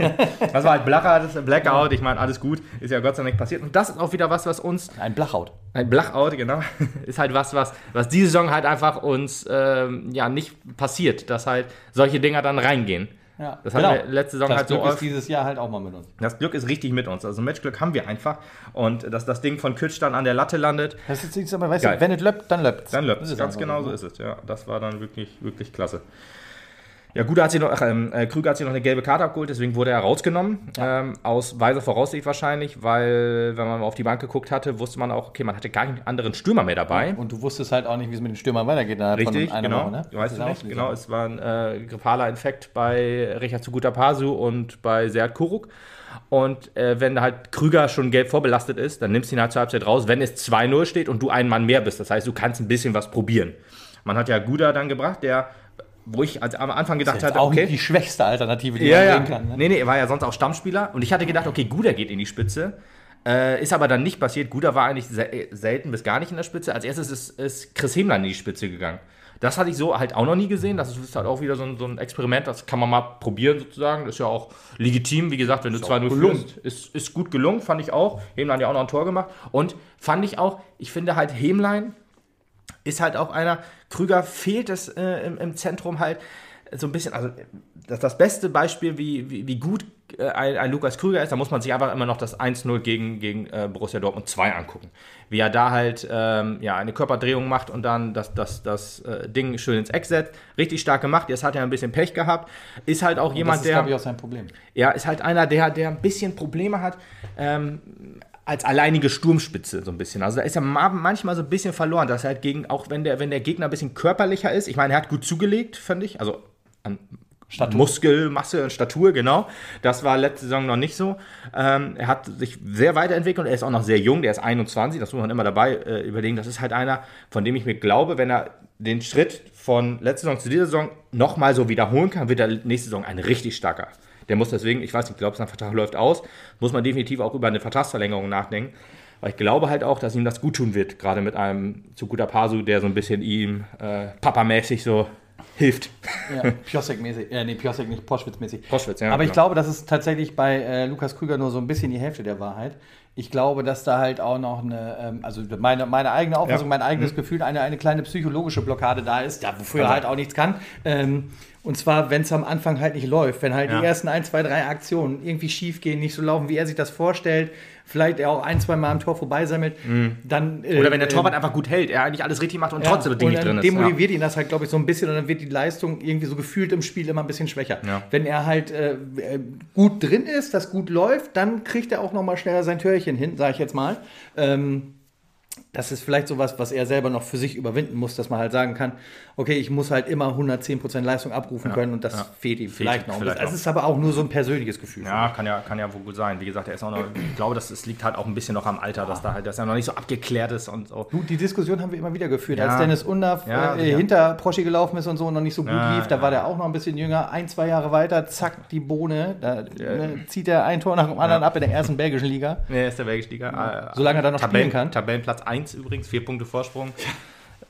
das war halt Blacher, das Blackout. Ich meine, alles gut. Ist ja Gott sei Dank passiert. Und das ist auch wieder was, was uns.
Ein Blackout.
Ein Blackout, genau. Ist halt was, was, was diese Saison halt einfach uns ähm, ja nicht passiert, dass halt solche Dinger dann reingehen.
Ja,
das genau. haben wir letzte Saison
das
halt
Glück so oft. ist dieses Jahr halt auch mal mit uns.
Das Glück ist richtig mit uns. Also Matchglück haben wir einfach. Und dass das Ding von Kütsch dann an der Latte landet.
Das ist jetzt aber, weißt du, wenn es löppt, dann löppt
Dann löppt Ganz genau so ist es. Ja, das war dann wirklich, wirklich klasse. Ja, Guder hat sich noch, ach, ähm, äh, Krüger hat sich noch eine gelbe Karte abgeholt, deswegen wurde er rausgenommen. Ja. Ähm, aus weiser Voraussicht wahrscheinlich, weil, wenn man mal auf die Bank geguckt hatte, wusste man auch, okay, man hatte gar keinen anderen Stürmer mehr dabei.
Und du wusstest halt auch nicht, wie es mit den Stürmern weitergeht.
Richtig, genau. Woche, ne? Weißt du nicht, genau. Es war ein äh, grippaler Infekt bei Richard Zuguta Pasu und bei Seat Kuruk. Und äh, wenn halt Krüger schon gelb vorbelastet ist, dann nimmst du ihn halt zur Halbzeit raus, wenn es 2-0 steht und du einen Mann mehr bist. Das heißt, du kannst ein bisschen was probieren. Man hat ja Guda dann gebracht, der wo ich als am Anfang gedacht das ist hatte,
auch okay, die schwächste Alternative,
die ja, man ja. sehen kann. Ne? Nee, nee, er war ja sonst auch Stammspieler und ich hatte gedacht, okay, Guder geht in die Spitze. Äh, ist aber dann nicht passiert. Guder war eigentlich sel selten bis gar nicht in der Spitze. Als erstes ist, ist Chris Hemlein in die Spitze gegangen. Das hatte ich so halt auch noch nie gesehen. Das ist halt auch wieder so ein, so ein Experiment. Das kann man mal probieren sozusagen. Das ist ja auch legitim. Wie gesagt, wenn du 2-0 führst, ist, ist gut gelungen, fand ich auch. Hemlein hat ja auch noch ein Tor gemacht. Und fand ich auch, ich finde halt Hemlein ist halt auch einer, Krüger fehlt es äh, im, im, Zentrum halt so ein bisschen, also das, das beste Beispiel, wie, wie, wie gut äh, ein, ein, Lukas Krüger ist, da muss man sich einfach immer noch das 1-0 gegen, gegen äh, Borussia Dortmund 2 angucken. Wie er da halt ähm, ja, eine Körperdrehung macht und dann das, das, das äh, Ding schön ins Eck setzt. Richtig stark gemacht, jetzt hat er ein bisschen Pech gehabt. Ist halt auch und jemand, das ist, der.
Das ist, glaube ich, auch sein Problem.
Ja, ist halt einer, der, der ein bisschen Probleme hat. Ähm, als alleinige Sturmspitze so ein bisschen. Also da ist er manchmal so ein bisschen verloren, dass er halt gegen, auch wenn der, wenn der Gegner ein bisschen körperlicher ist, ich meine, er hat gut zugelegt, fand ich, also an Statur. Muskelmasse und Statur, genau. Das war letzte Saison noch nicht so. Ähm, er hat sich sehr weiterentwickelt und er ist auch noch sehr jung, der ist 21, das muss man immer dabei äh, überlegen. Das ist halt einer, von dem ich mir glaube, wenn er den Schritt von letzter Saison zu dieser Saison nochmal so wiederholen kann, wird er nächste Saison ein richtig starker. Der muss deswegen, ich weiß nicht, ich glaube, sein Vertrag läuft aus, muss man definitiv auch über eine Vertragsverlängerung nachdenken. Weil ich glaube halt auch, dass ihm das gut tun wird, gerade mit einem zu guter Pasu, der so ein bisschen ihm äh, papamäßig so hilft.
Ja, Piosek-mäßig. Äh, nee, Piosek nicht, Poschwitz-mäßig.
Poschwitz, ja,
Aber ich
genau.
glaube, das ist tatsächlich bei äh, Lukas Krüger nur so ein bisschen die Hälfte der Wahrheit. Ich glaube, dass da halt auch noch eine, ähm, also meine, meine eigene Auffassung,
Ja.
mein eigenes Gefühl, eine, eine kleine psychologische Blockade da ist, ja, wofür er halt auch nichts kann. Ähm, und zwar, wenn es am Anfang halt nicht läuft, wenn halt
Ja.
die ersten ein, zwei, drei Aktionen irgendwie schief gehen, nicht so laufen, wie er sich das vorstellt, vielleicht er auch ein, zwei Mal am Tor vorbeisammelt, dann. äh,
Oder wenn der Torwart
ähm,
einfach gut hält, er eigentlich alles richtig macht und
ja,
trotzdem das Ding nicht
dann
drin ist. Ja.
demotiviert ihn das halt, glaube ich, so ein bisschen und dann wird die Leistung irgendwie so gefühlt im Spiel immer ein bisschen schwächer.
Ja.
Wenn er halt äh, äh, gut drin ist, das gut läuft, dann kriegt er auch noch mal schneller sein Törchen hin, sage ich jetzt mal. Ähm, das ist vielleicht sowas, was er selber noch für sich überwinden muss, dass man halt sagen kann, okay, ich muss halt immer 110% Leistung abrufen können und das
ja.
fehlt ihm vielleicht noch. ein
vielleicht.
Es ist aber auch nur so ein persönliches Gefühl.
Ja, kann ja, kann ja wohl gut sein. Wie gesagt, er ist auch noch, ich glaube, das, das liegt halt auch ein bisschen noch am Alter, dass, da halt, dass er noch nicht so abgeklärt ist und so.
Du, die Diskussion haben wir immer wieder geführt.
Ja.
Als Dennis Undaff
Ja,
äh,
ja.
hinter Proschi gelaufen ist und so und noch nicht so gut
Ja,
lief, da
ja.
war der auch noch ein bisschen jünger. Ein, zwei Jahre weiter, zack, die Bohne. Da ne, zieht er ein Tor nach dem anderen ab in der ersten belgischen Liga.
Nee, ist der belgische Liga. Äh,
Solange er da noch
Tabellen,
spielen kann.
Tabellenplatz 1 übrigens, vier Punkte Vorsprung.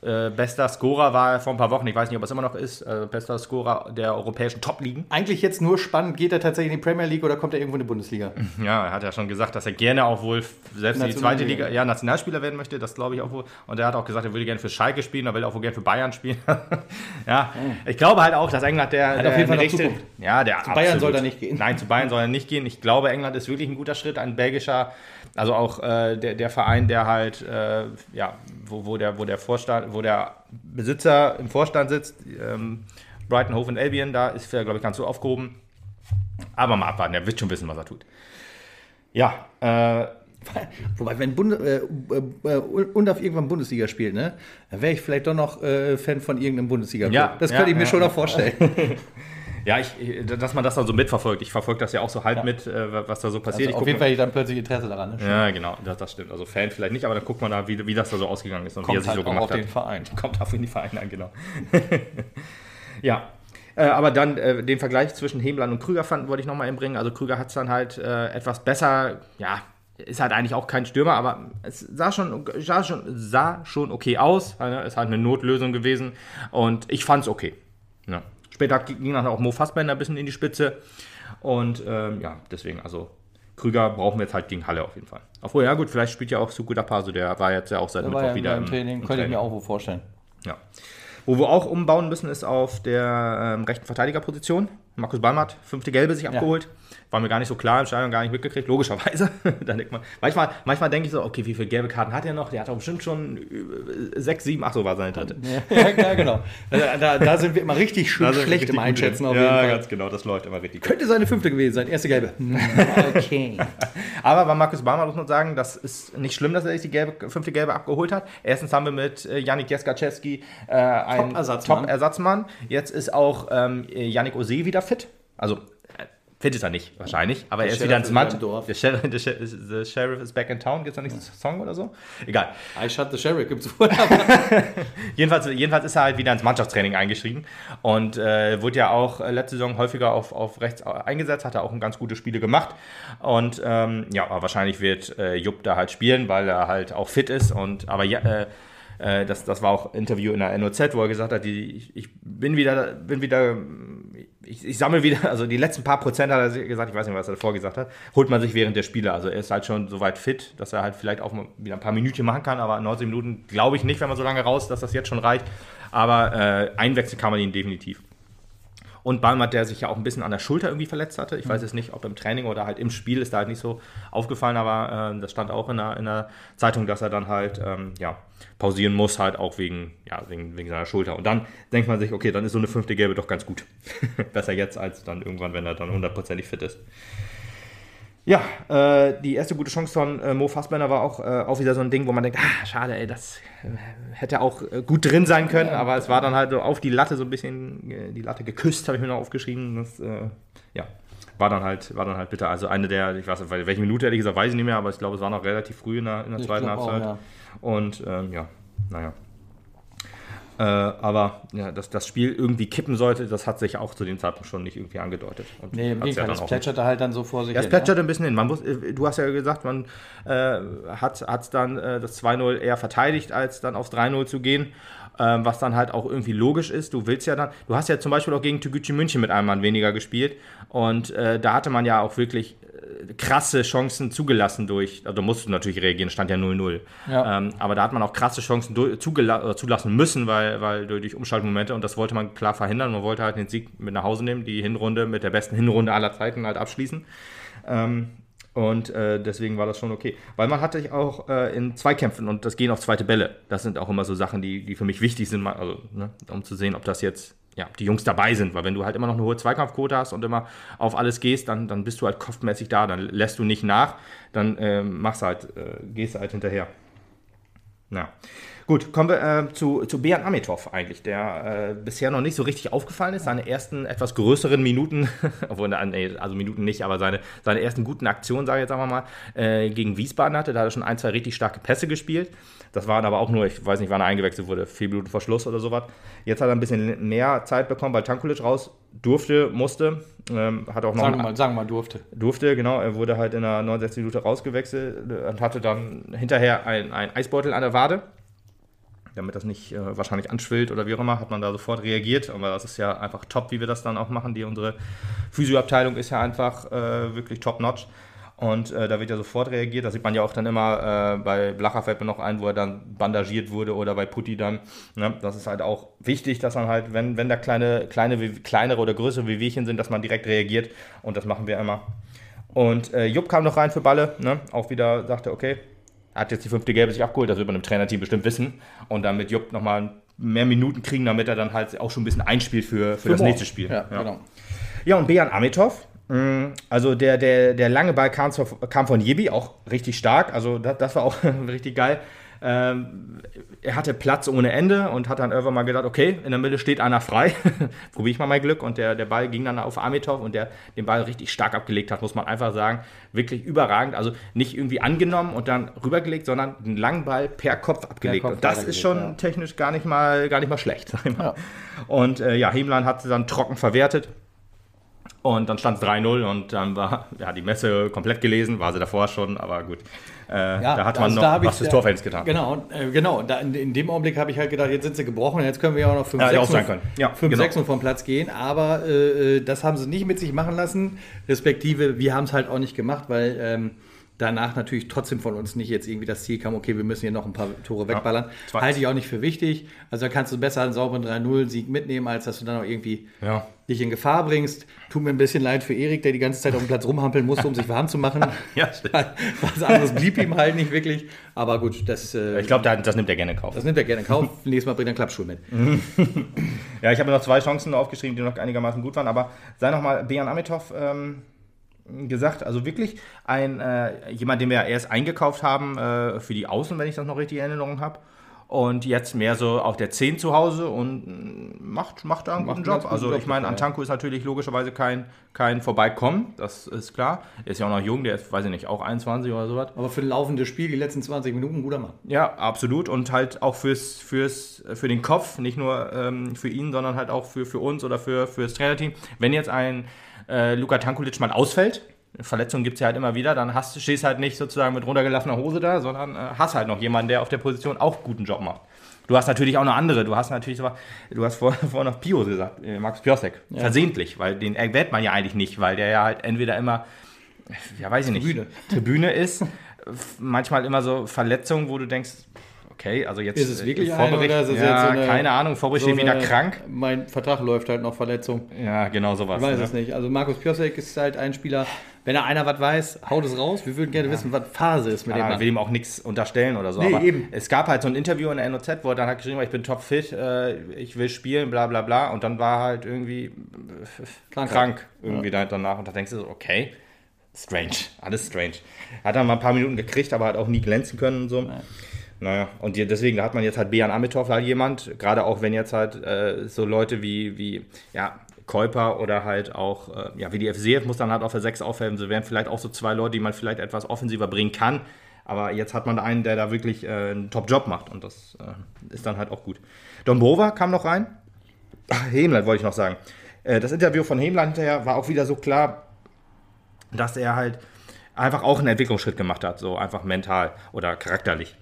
Äh, bester Scorer war vor ein paar Wochen, ich weiß nicht, ob es immer noch ist, äh, bester Scorer der europäischen Top-Ligen.
Eigentlich jetzt nur spannend, geht er tatsächlich in die Premier League oder kommt er irgendwo in die Bundesliga?
Ja, er hat ja schon gesagt, dass er gerne auch wohl selbst in die zweite. Liga, ja, Nationalspieler werden möchte, das glaube ich auch wohl. Und er hat auch gesagt, er würde gerne für Schalke spielen, er will auch wohl gerne für Bayern spielen. ja, ich glaube halt auch, dass England der. der
auf jeden Fall
nächste-
Zukunft.
Ja, der
Zu Bayern soll er nicht gehen.
Nein, zu Bayern soll er nicht gehen. Ich glaube, England ist wirklich ein guter Schritt, ein belgischer, also auch äh, der, der Verein, der halt, äh, ja, wo, wo, der, wo der Vorstand, wo der Besitzer im Vorstand sitzt, ähm, Brighton Hove and Albion, da ist er, glaube ich, ganz so aufgehoben. Aber mal abwarten, er wird schon wissen, was er tut. Ja, äh,
Wobei, wenn Bund, äh, äh, Undaff irgendwann Bundesliga spielt, ne, dann wäre ich vielleicht doch noch äh, Fan von irgendeinem bundesliga -Club.
Ja,
Das
ja,
könnte ich mir
ja,
schon noch vorstellen.
ja, ich, dass man das dann so mitverfolgt. Ich verfolge das ja auch so halb mit, äh, was da so passiert.
Also
ich
auf jeden Fall ich dann plötzlich Interesse daran. Ne?
Ja, genau, das, das stimmt. Also Fan vielleicht nicht, aber dann guckt man da, wie, wie das da so ausgegangen ist und wie er
Kommt
sich
halt
so gemacht
auf
hat.
den Verein.
Kommt auf in die Vereine an, genau. ja. Äh, aber dann äh, den Vergleich zwischen Hemland und Krüger fand, wollte ich nochmal einbringen. Also Krüger hat es dann halt äh, etwas besser, ja, ist halt eigentlich auch kein Stürmer, aber es sah schon, sah schon, sah schon okay aus. Ne? Ist halt eine Notlösung gewesen und ich fand es okay. Ja. Später ging dann auch Mo Fassbender ein bisschen in die Spitze und ähm, ja, deswegen, also Krüger brauchen wir jetzt halt gegen Halle auf jeden Fall. Obwohl, ja gut, vielleicht spielt ja auch Suku Dapaso, der war jetzt ja auch seit
war
Mittwoch
ja
wieder
im Training, könnte ich mir auch wohl vorstellen.
ja. Wo wir auch umbauen müssen, ist auf der ähm, rechten Verteidigerposition. Markus Ballmatt, fünfte Gelbe sich abgeholt. War mir gar nicht so klar, im Stadion gar nicht mitgekriegt, logischerweise. Dann denkt man, manchmal, manchmal denke ich so, okay, wie viele gelbe Karten hat er noch? Der hat doch bestimmt schon äh, sechs, sieben, ach so war seine dritte.
Ja, ja genau. Da, da, da sind wir immer richtig schön schlecht
richtig
im Einschätzen auf
ja,
jeden Fall.
ganz genau, das läuft immer richtig gut.
Könnte seine fünfte gewesen sein, erste gelbe. Okay.
Aber bei Markus Ballmatt muss man sagen, das ist nicht schlimm, dass er sich die gelbe, fünfte Gelbe abgeholt hat. Erstens haben wir mit äh, Yannick Jeskaczewski äh, einen
Top-Ersatzmann.
Top-Ersatzmann. Jetzt ist auch ähm, Yannick Ose wieder fit. Also äh, fit ist er nicht, wahrscheinlich. Aber er ist
Sheriff
wieder ins Mann.
im Dorf.
Der Sheriff, der Sheriff, is back in town. Gibt es da nicht einen Song oder so? Egal.
I shot the sheriff gibt's wohl.
Jedenfalls, jedenfalls ist er halt wieder ins Mannschaftstraining eingeschrieben und äh, wurde ja auch äh, letzte Saison häufiger auf, auf rechts eingesetzt, hat er auch ein ganz gute Spiele gemacht. Und ähm, ja, wahrscheinlich wird äh, Jupp da halt spielen, weil er halt auch fit ist. Und aber ja, äh, äh, das, das war auch ein Interview in der NOZ, wo er gesagt hat, die, ich, ich bin wieder, bin wieder, ich, ich sammle wieder, also die letzten paar Prozent hat er gesagt, ich weiß nicht, was er davor gesagt hat, holt man sich während der Spiele. Also er ist halt schon so weit fit, dass er halt vielleicht auch wieder ein paar Minütchen machen kann, aber 90 Minuten glaube ich nicht, wenn man so lange raus, dass das jetzt schon reicht. Aber äh, einwechseln kann man ihn definitiv. Und Balmert, der sich ja auch ein bisschen an der Schulter irgendwie verletzt hatte. Ich weiß jetzt nicht, ob im Training oder halt im Spiel ist da halt nicht so aufgefallen, aber äh, das stand auch in der, in der Zeitung, dass er dann halt ähm, ja, pausieren muss, halt auch wegen, ja, wegen, wegen seiner Schulter. Und dann denkt man sich, okay, dann ist so eine fünfte Gelbe doch ganz gut. Besser jetzt als dann irgendwann, wenn er dann hundertprozentig fit ist. Ja, äh, die erste gute Chance von äh, Mo Fassbender war auch, äh, auch wieder so ein Ding, wo man denkt, ah, schade, ey, das äh, hätte auch äh, gut drin sein können, aber es war dann halt so auf die Latte so ein bisschen, äh, die Latte geküsst, habe ich mir noch aufgeschrieben. Das, ja, war dann halt, war dann halt bitter. Also eine der, ich weiß nicht, welche Minute ehrlich gesagt, weiß ich nicht mehr, aber ich glaube, es war noch relativ früh in der, in der zweiten Halbzeit.
ja.
Und ähm, ja, naja. Äh, aber ja, dass das Spiel irgendwie kippen sollte, das hat sich auch zu dem Zeitpunkt schon nicht irgendwie angedeutet.
Und nee, im Gegenteil,
ja
das plätscherte halt dann so vor sich
ja, hin. Es plätscherte ja? ein bisschen hin. Man muss, äh, du hast ja gesagt, man äh, hat dann äh, das 2-0 eher verteidigt, als dann aufs 3-0 zu gehen. Ähm, was dann halt auch irgendwie logisch ist. Du willst ja dann, du hast ja zum Beispiel auch gegen Tegucci München mit einem Mann weniger gespielt und äh, da hatte man ja auch wirklich krasse Chancen zugelassen durch, also musst du natürlich reagieren, stand ja 0-0. Ja. Ähm, aber da hat man auch krasse Chancen zulassen müssen, weil, weil durch Umschaltmomente und das wollte man klar verhindern. Man wollte halt den Sieg mit nach Hause nehmen, die Hinrunde mit der besten Hinrunde aller Zeiten halt abschließen. Ähm, und äh, deswegen war das schon okay. Weil man hatte auch äh, in Zweikämpfen und das Gehen auf zweite Bälle. Das sind auch immer so Sachen, die, die für mich wichtig sind, also, ne, um zu sehen, ob das jetzt ja, die Jungs dabei sind. Weil wenn du halt immer noch eine hohe Zweikampfquote hast und immer auf alles gehst, dann, dann bist du halt kopfmäßig da, dann lässt du nicht nach, dann äh, machst halt, äh, gehst halt hinterher. Ja. Gut, kommen wir äh, zu, zu Bejan Amitov eigentlich, der äh, bisher noch nicht so richtig aufgefallen ist. Seine ersten etwas größeren Minuten, obwohl, also Minuten nicht, aber seine, seine ersten guten Aktionen, sage ich jetzt einfach mal, äh, gegen Wiesbaden hatte. Da hat er schon ein, zwei richtig starke Pässe gespielt. Das waren aber auch nur, ich weiß nicht, wann er eingewechselt wurde, vier Minuten vor Schluss oder sowas. Jetzt hat er ein bisschen mehr Zeit bekommen, weil Tankulic raus durfte, musste. Ähm, hat auch noch
sagen, mal, sagen mal, durfte.
Durfte, genau. Er wurde halt in der 69. Minute rausgewechselt und hatte dann hinterher ein, ein Eisbeutel an der Wade. Damit das nicht äh, wahrscheinlich anschwillt oder wie auch immer, hat man da sofort reagiert. Aber das ist ja einfach top, wie wir das dann auch machen. Die, unsere Physioabteilung ist ja einfach äh, wirklich top-notch. Und äh, da wird ja sofort reagiert. Das sieht man ja auch dann immer äh, bei Blacher noch ein, wo er dann bandagiert wurde oder bei Putti dann. Ne? Das ist halt auch wichtig, dass man halt, wenn, wenn da kleine, kleine, kleinere oder größere Wehwehchen sind, dass man direkt reagiert. Und das machen wir immer. Und äh, Jupp kam noch rein für Balle. Ne? Auch wieder sagte, okay, hat jetzt die fünfte Gelbe sich abgeholt. Das wird man im Trainerteam bestimmt wissen. Und dann mit Jupp nochmal mehr Minuten kriegen, damit er dann halt auch schon ein bisschen einspielt für, für, für das morgen. nächste Spiel. Ja, ja. Genau. ja und Bejan Amitov Mm, also der, der, der lange Ball kam, kam von Jebi, auch richtig stark. Also das, das war auch richtig geil. Ähm, er hatte Platz ohne Ende und hat dann irgendwann mal gedacht, okay, in der Mitte steht einer frei, probiere ich mal mein Glück. Und der, der Ball ging dann auf Amitov und der den Ball richtig stark abgelegt hat, muss man einfach sagen. Wirklich überragend. Also nicht irgendwie angenommen und dann rübergelegt, sondern einen langen Ball per Kopf abgelegt. Per Kopf und das ist schon ja. technisch gar nicht mal, gar nicht mal schlecht. Ja. Und äh, ja, Hemlan hat sie dann trocken verwertet. Und dann stand es 3-0 und dann war ja, die Messe komplett gelesen, war sie davor schon, aber gut. Äh, ja, da hat man also noch was fürs Torfans getan.
Genau, äh, genau. Da in, in, dem Augenblick habe ich halt gedacht, jetzt sind sie gebrochen, jetzt können wir ja auch noch 5-6 ja, 5, genau. 6 vom Platz gehen. Aber äh, äh, das haben sie nicht mit sich machen lassen, respektive wir haben es halt auch nicht gemacht, weil ähm, danach natürlich trotzdem von uns nicht jetzt irgendwie das Ziel kam, okay, wir müssen hier noch ein paar Tore wegballern. Ja, Halte ich auch nicht für wichtig. Also da kannst du besser einen sauberen 3-0-Sieg mitnehmen, als dass du dann auch irgendwie ja. dich in Gefahr bringst. Tut mir ein bisschen leid für Erik, der die ganze Zeit auf dem Platz rumhampeln musste, um sich warm zu machen. ja, Was anderes blieb ihm halt nicht wirklich. Aber gut, das.
Äh, ich glaube, das nimmt er gerne in Kauf.
Das nimmt er gerne in Kauf. Nächstes Mal bringt er einen Klappschuh mit.
ja, ich habe noch zwei Chancen aufgeschrieben, die noch einigermaßen gut waren. Aber sei nochmal, Bejan Amitov. Ähm gesagt. Also wirklich ein äh, jemand, den wir erst eingekauft haben äh, für die Außen, wenn ich das noch richtig in Erinnerung habe. Und jetzt mehr so auf der 10 zu Hause und mm, macht, macht da einen macht guten Job. Also Job, ich meine, Antanko ist natürlich logischerweise kein, kein Vorbeikommen, das ist klar. Er ist ja auch noch jung, der ist, weiß ich nicht, auch 21 oder sowas.
Aber für ein laufendes Spiel, die letzten 20 Minuten, guter Mann.
Ja, absolut. Und halt auch fürs, fürs, für den Kopf, nicht nur ähm, für ihn, sondern halt auch für, für uns oder für, für das Trainerteam. Wenn jetzt ein äh, Luka Tankulic mal ausfällt, Verletzungen gibt es ja halt immer wieder, dann hast, stehst halt nicht sozusagen mit runtergelaufener Hose da, sondern äh, hast halt noch jemanden, der auf der Position auch guten Job macht. Du hast natürlich auch noch andere. Du hast natürlich so, du hast vorher vor noch Pio gesagt, äh, Max Piosek. Ja. Versehentlich, weil den erwähnt man ja eigentlich nicht, weil der ja halt entweder immer, ja weiß ich nicht, Tribüne, Tribüne ist. Manchmal immer so Verletzungen, wo du denkst, okay, also jetzt
ist es wirklich
Vorbericht,
ein,
oder ist ja, so eine, keine Ahnung, Vorbericht so wieder krank.
Mein Vertrag läuft halt noch Verletzung.
Ja, genau sowas.
Ich weiß ne? es nicht. Also Markus Piosek ist halt ein Spieler, wenn da einer was weiß, haut es raus. Wir würden gerne ja. wissen, was Phase ist
mit ja, dem Mann. will ihm auch nichts unterstellen oder so. Nee, aber eben. es gab halt so ein Interview in der NOZ, wo er dann hat geschrieben, ich bin topfit, äh, ich will spielen, bla bla bla. Und dann war er halt irgendwie Krankheit. krank irgendwie ja. danach. Und da denkst du so, okay, strange, alles strange. Hat dann mal ein paar Minuten gekriegt, aber hat auch nie glänzen können und so. Nein. Naja, und deswegen hat man jetzt halt Bejan Amitov halt jemand, gerade auch wenn jetzt halt äh, so Leute wie, wie ja, Käuper oder halt auch, äh, ja, wie die FCF muss dann halt auf der 6 aufhelfen. So wären vielleicht auch so zwei Leute, die man vielleicht etwas offensiver bringen kann. Aber jetzt hat man einen, der da wirklich äh, einen Top-Job macht und das äh, ist dann halt auch gut. Don Bova kam noch rein. Ach, Hemlein wollte ich noch sagen. Äh, das Interview von Hemlein hinterher war auch wieder so klar, dass er halt einfach auch einen Entwicklungsschritt gemacht hat, so einfach mental oder charakterlich.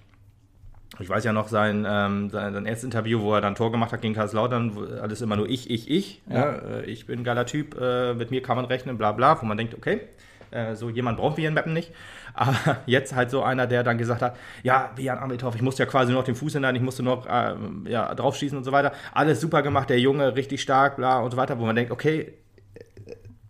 Ich weiß ja noch sein, ähm, sein, sein erstes Interview, wo er dann Tor gemacht hat gegen Kaiserslautern, wo alles immer nur ich, ich, ich. Ja. Ja, äh, ich bin ein geiler Typ, äh, mit mir kann man rechnen, bla bla, wo man denkt, okay, äh, so jemand brauchen wir in Mappen nicht. Aber jetzt halt so einer, der dann gesagt hat, ja, wie Jan Amitov, ich musste ja quasi noch den Fuß hinein, ich musste noch äh, ja, draufschießen und so weiter. Alles super gemacht, der Junge, richtig stark, bla und so weiter, wo man denkt, okay,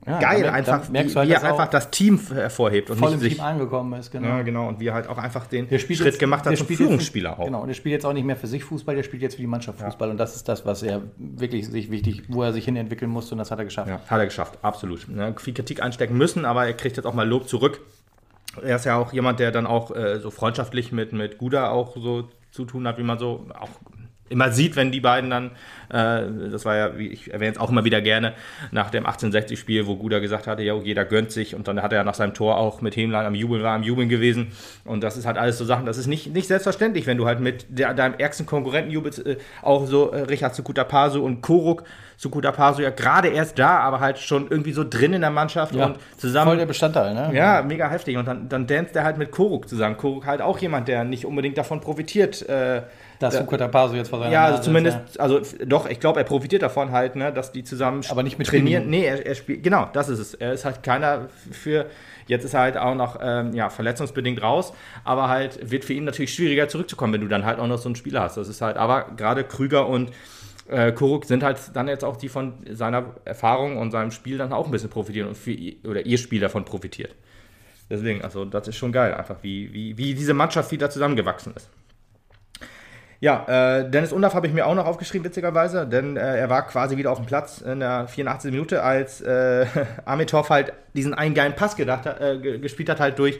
ja, Geil, damit, einfach, wie, halt, wie er einfach das Team hervorhebt.
Und voll nicht im sich, Team angekommen ist,
genau. Ja, genau. Und wie er halt auch einfach den Schritt jetzt, gemacht hat zum Führungsspieler
jetzt, auch. Genau, und er spielt jetzt auch nicht mehr für sich Fußball, der spielt jetzt für die Mannschaft Fußball. Ja. Und das ist das, was er wirklich sich wichtig, wo er sich hin entwickeln musste und das hat er geschafft. Ja,
hat er geschafft, absolut. Ja, viel Kritik einstecken müssen, aber er kriegt jetzt auch mal Lob zurück. Er ist ja auch jemand, der dann auch äh, so freundschaftlich mit, mit Guda auch so zu tun hat, wie man so auch immer sieht, wenn die beiden dann, äh, das war ja, wie ich erwähne es auch immer wieder gerne, nach dem 1860-Spiel, wo Guda gesagt hatte, ja, jeder gönnt sich und dann hat er ja nach seinem Tor auch mit Hemlein am Jubeln, war am Jubeln gewesen und das ist halt alles so Sachen, das ist nicht, nicht selbstverständlich, wenn du halt mit der, deinem ärgsten Konkurrenten jubelst, äh, auch so äh, Richard Sukutapasu und Koruk Sukutapasu ja gerade erst da, aber halt schon irgendwie so drin in der Mannschaft ja, und zusammen.
Voll der Bestandteil, ne?
Ja, mega heftig. Und dann, dann danst er halt mit Koruk zusammen. Koruk halt auch jemand, der nicht unbedingt davon profitiert, äh,
dass Sukota Paso jetzt vor
seiner Ja, also zumindest, ist, ja. also doch, ich glaube, er profitiert davon halt, ne, dass die zusammen
Aber nicht mit
trainieren. Nee, er, er, spielt, genau, das ist es. Er ist halt keiner für, jetzt ist er halt auch noch, ähm, ja, verletzungsbedingt raus, aber halt wird für ihn natürlich schwieriger zurückzukommen, wenn du dann halt auch noch so einen Spieler hast. Das ist halt, aber gerade Krüger und äh, Kuruk sind halt dann jetzt auch die von seiner Erfahrung und seinem Spiel dann auch ein bisschen profitieren und für, oder ihr Spiel davon profitiert. Deswegen, also das ist schon geil, einfach wie, wie, wie diese Mannschaft wieder zusammengewachsen ist. Ja, äh, Dennis Undaff habe ich mir auch noch aufgeschrieben, witzigerweise, denn äh, er war quasi wieder auf dem Platz in der 84. Minute, als äh, Amitov halt diesen einen geilen Pass gedacht, äh, gespielt hat, halt durch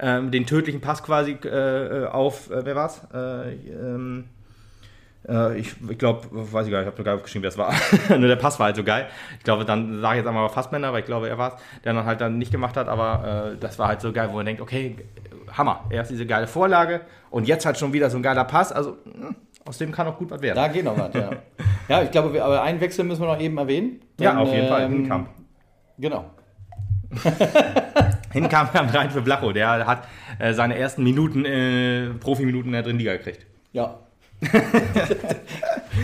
ähm, den tödlichen Pass quasi äh, auf, äh, wer war's? Äh, ähm, ich, ich glaube, weiß ich gar nicht, ich habe nur gar aufgeschrieben, wer es war. nur der Pass war halt so geil. Ich glaube, dann sage ich jetzt einmal Fassbender, weil ich glaube, er war es, der dann halt dann nicht gemacht hat, aber das war halt so geil, wo man denkt, okay, Hammer. Erst diese geile Vorlage und jetzt halt schon wieder so ein geiler Pass. Also hm, aus dem kann auch gut was werden.
Da geht noch was, ja. ja, ich glaube, wir, aber einen Wechsel müssen wir noch eben erwähnen.
Denn, ja, auf jeden ähm, Fall. Hinkamp.
Genau.
Hinkamp kam rein für Blacho. Der hat äh, seine ersten Minuten, äh, Profiminuten in der dritten Liga gekriegt.
Ja.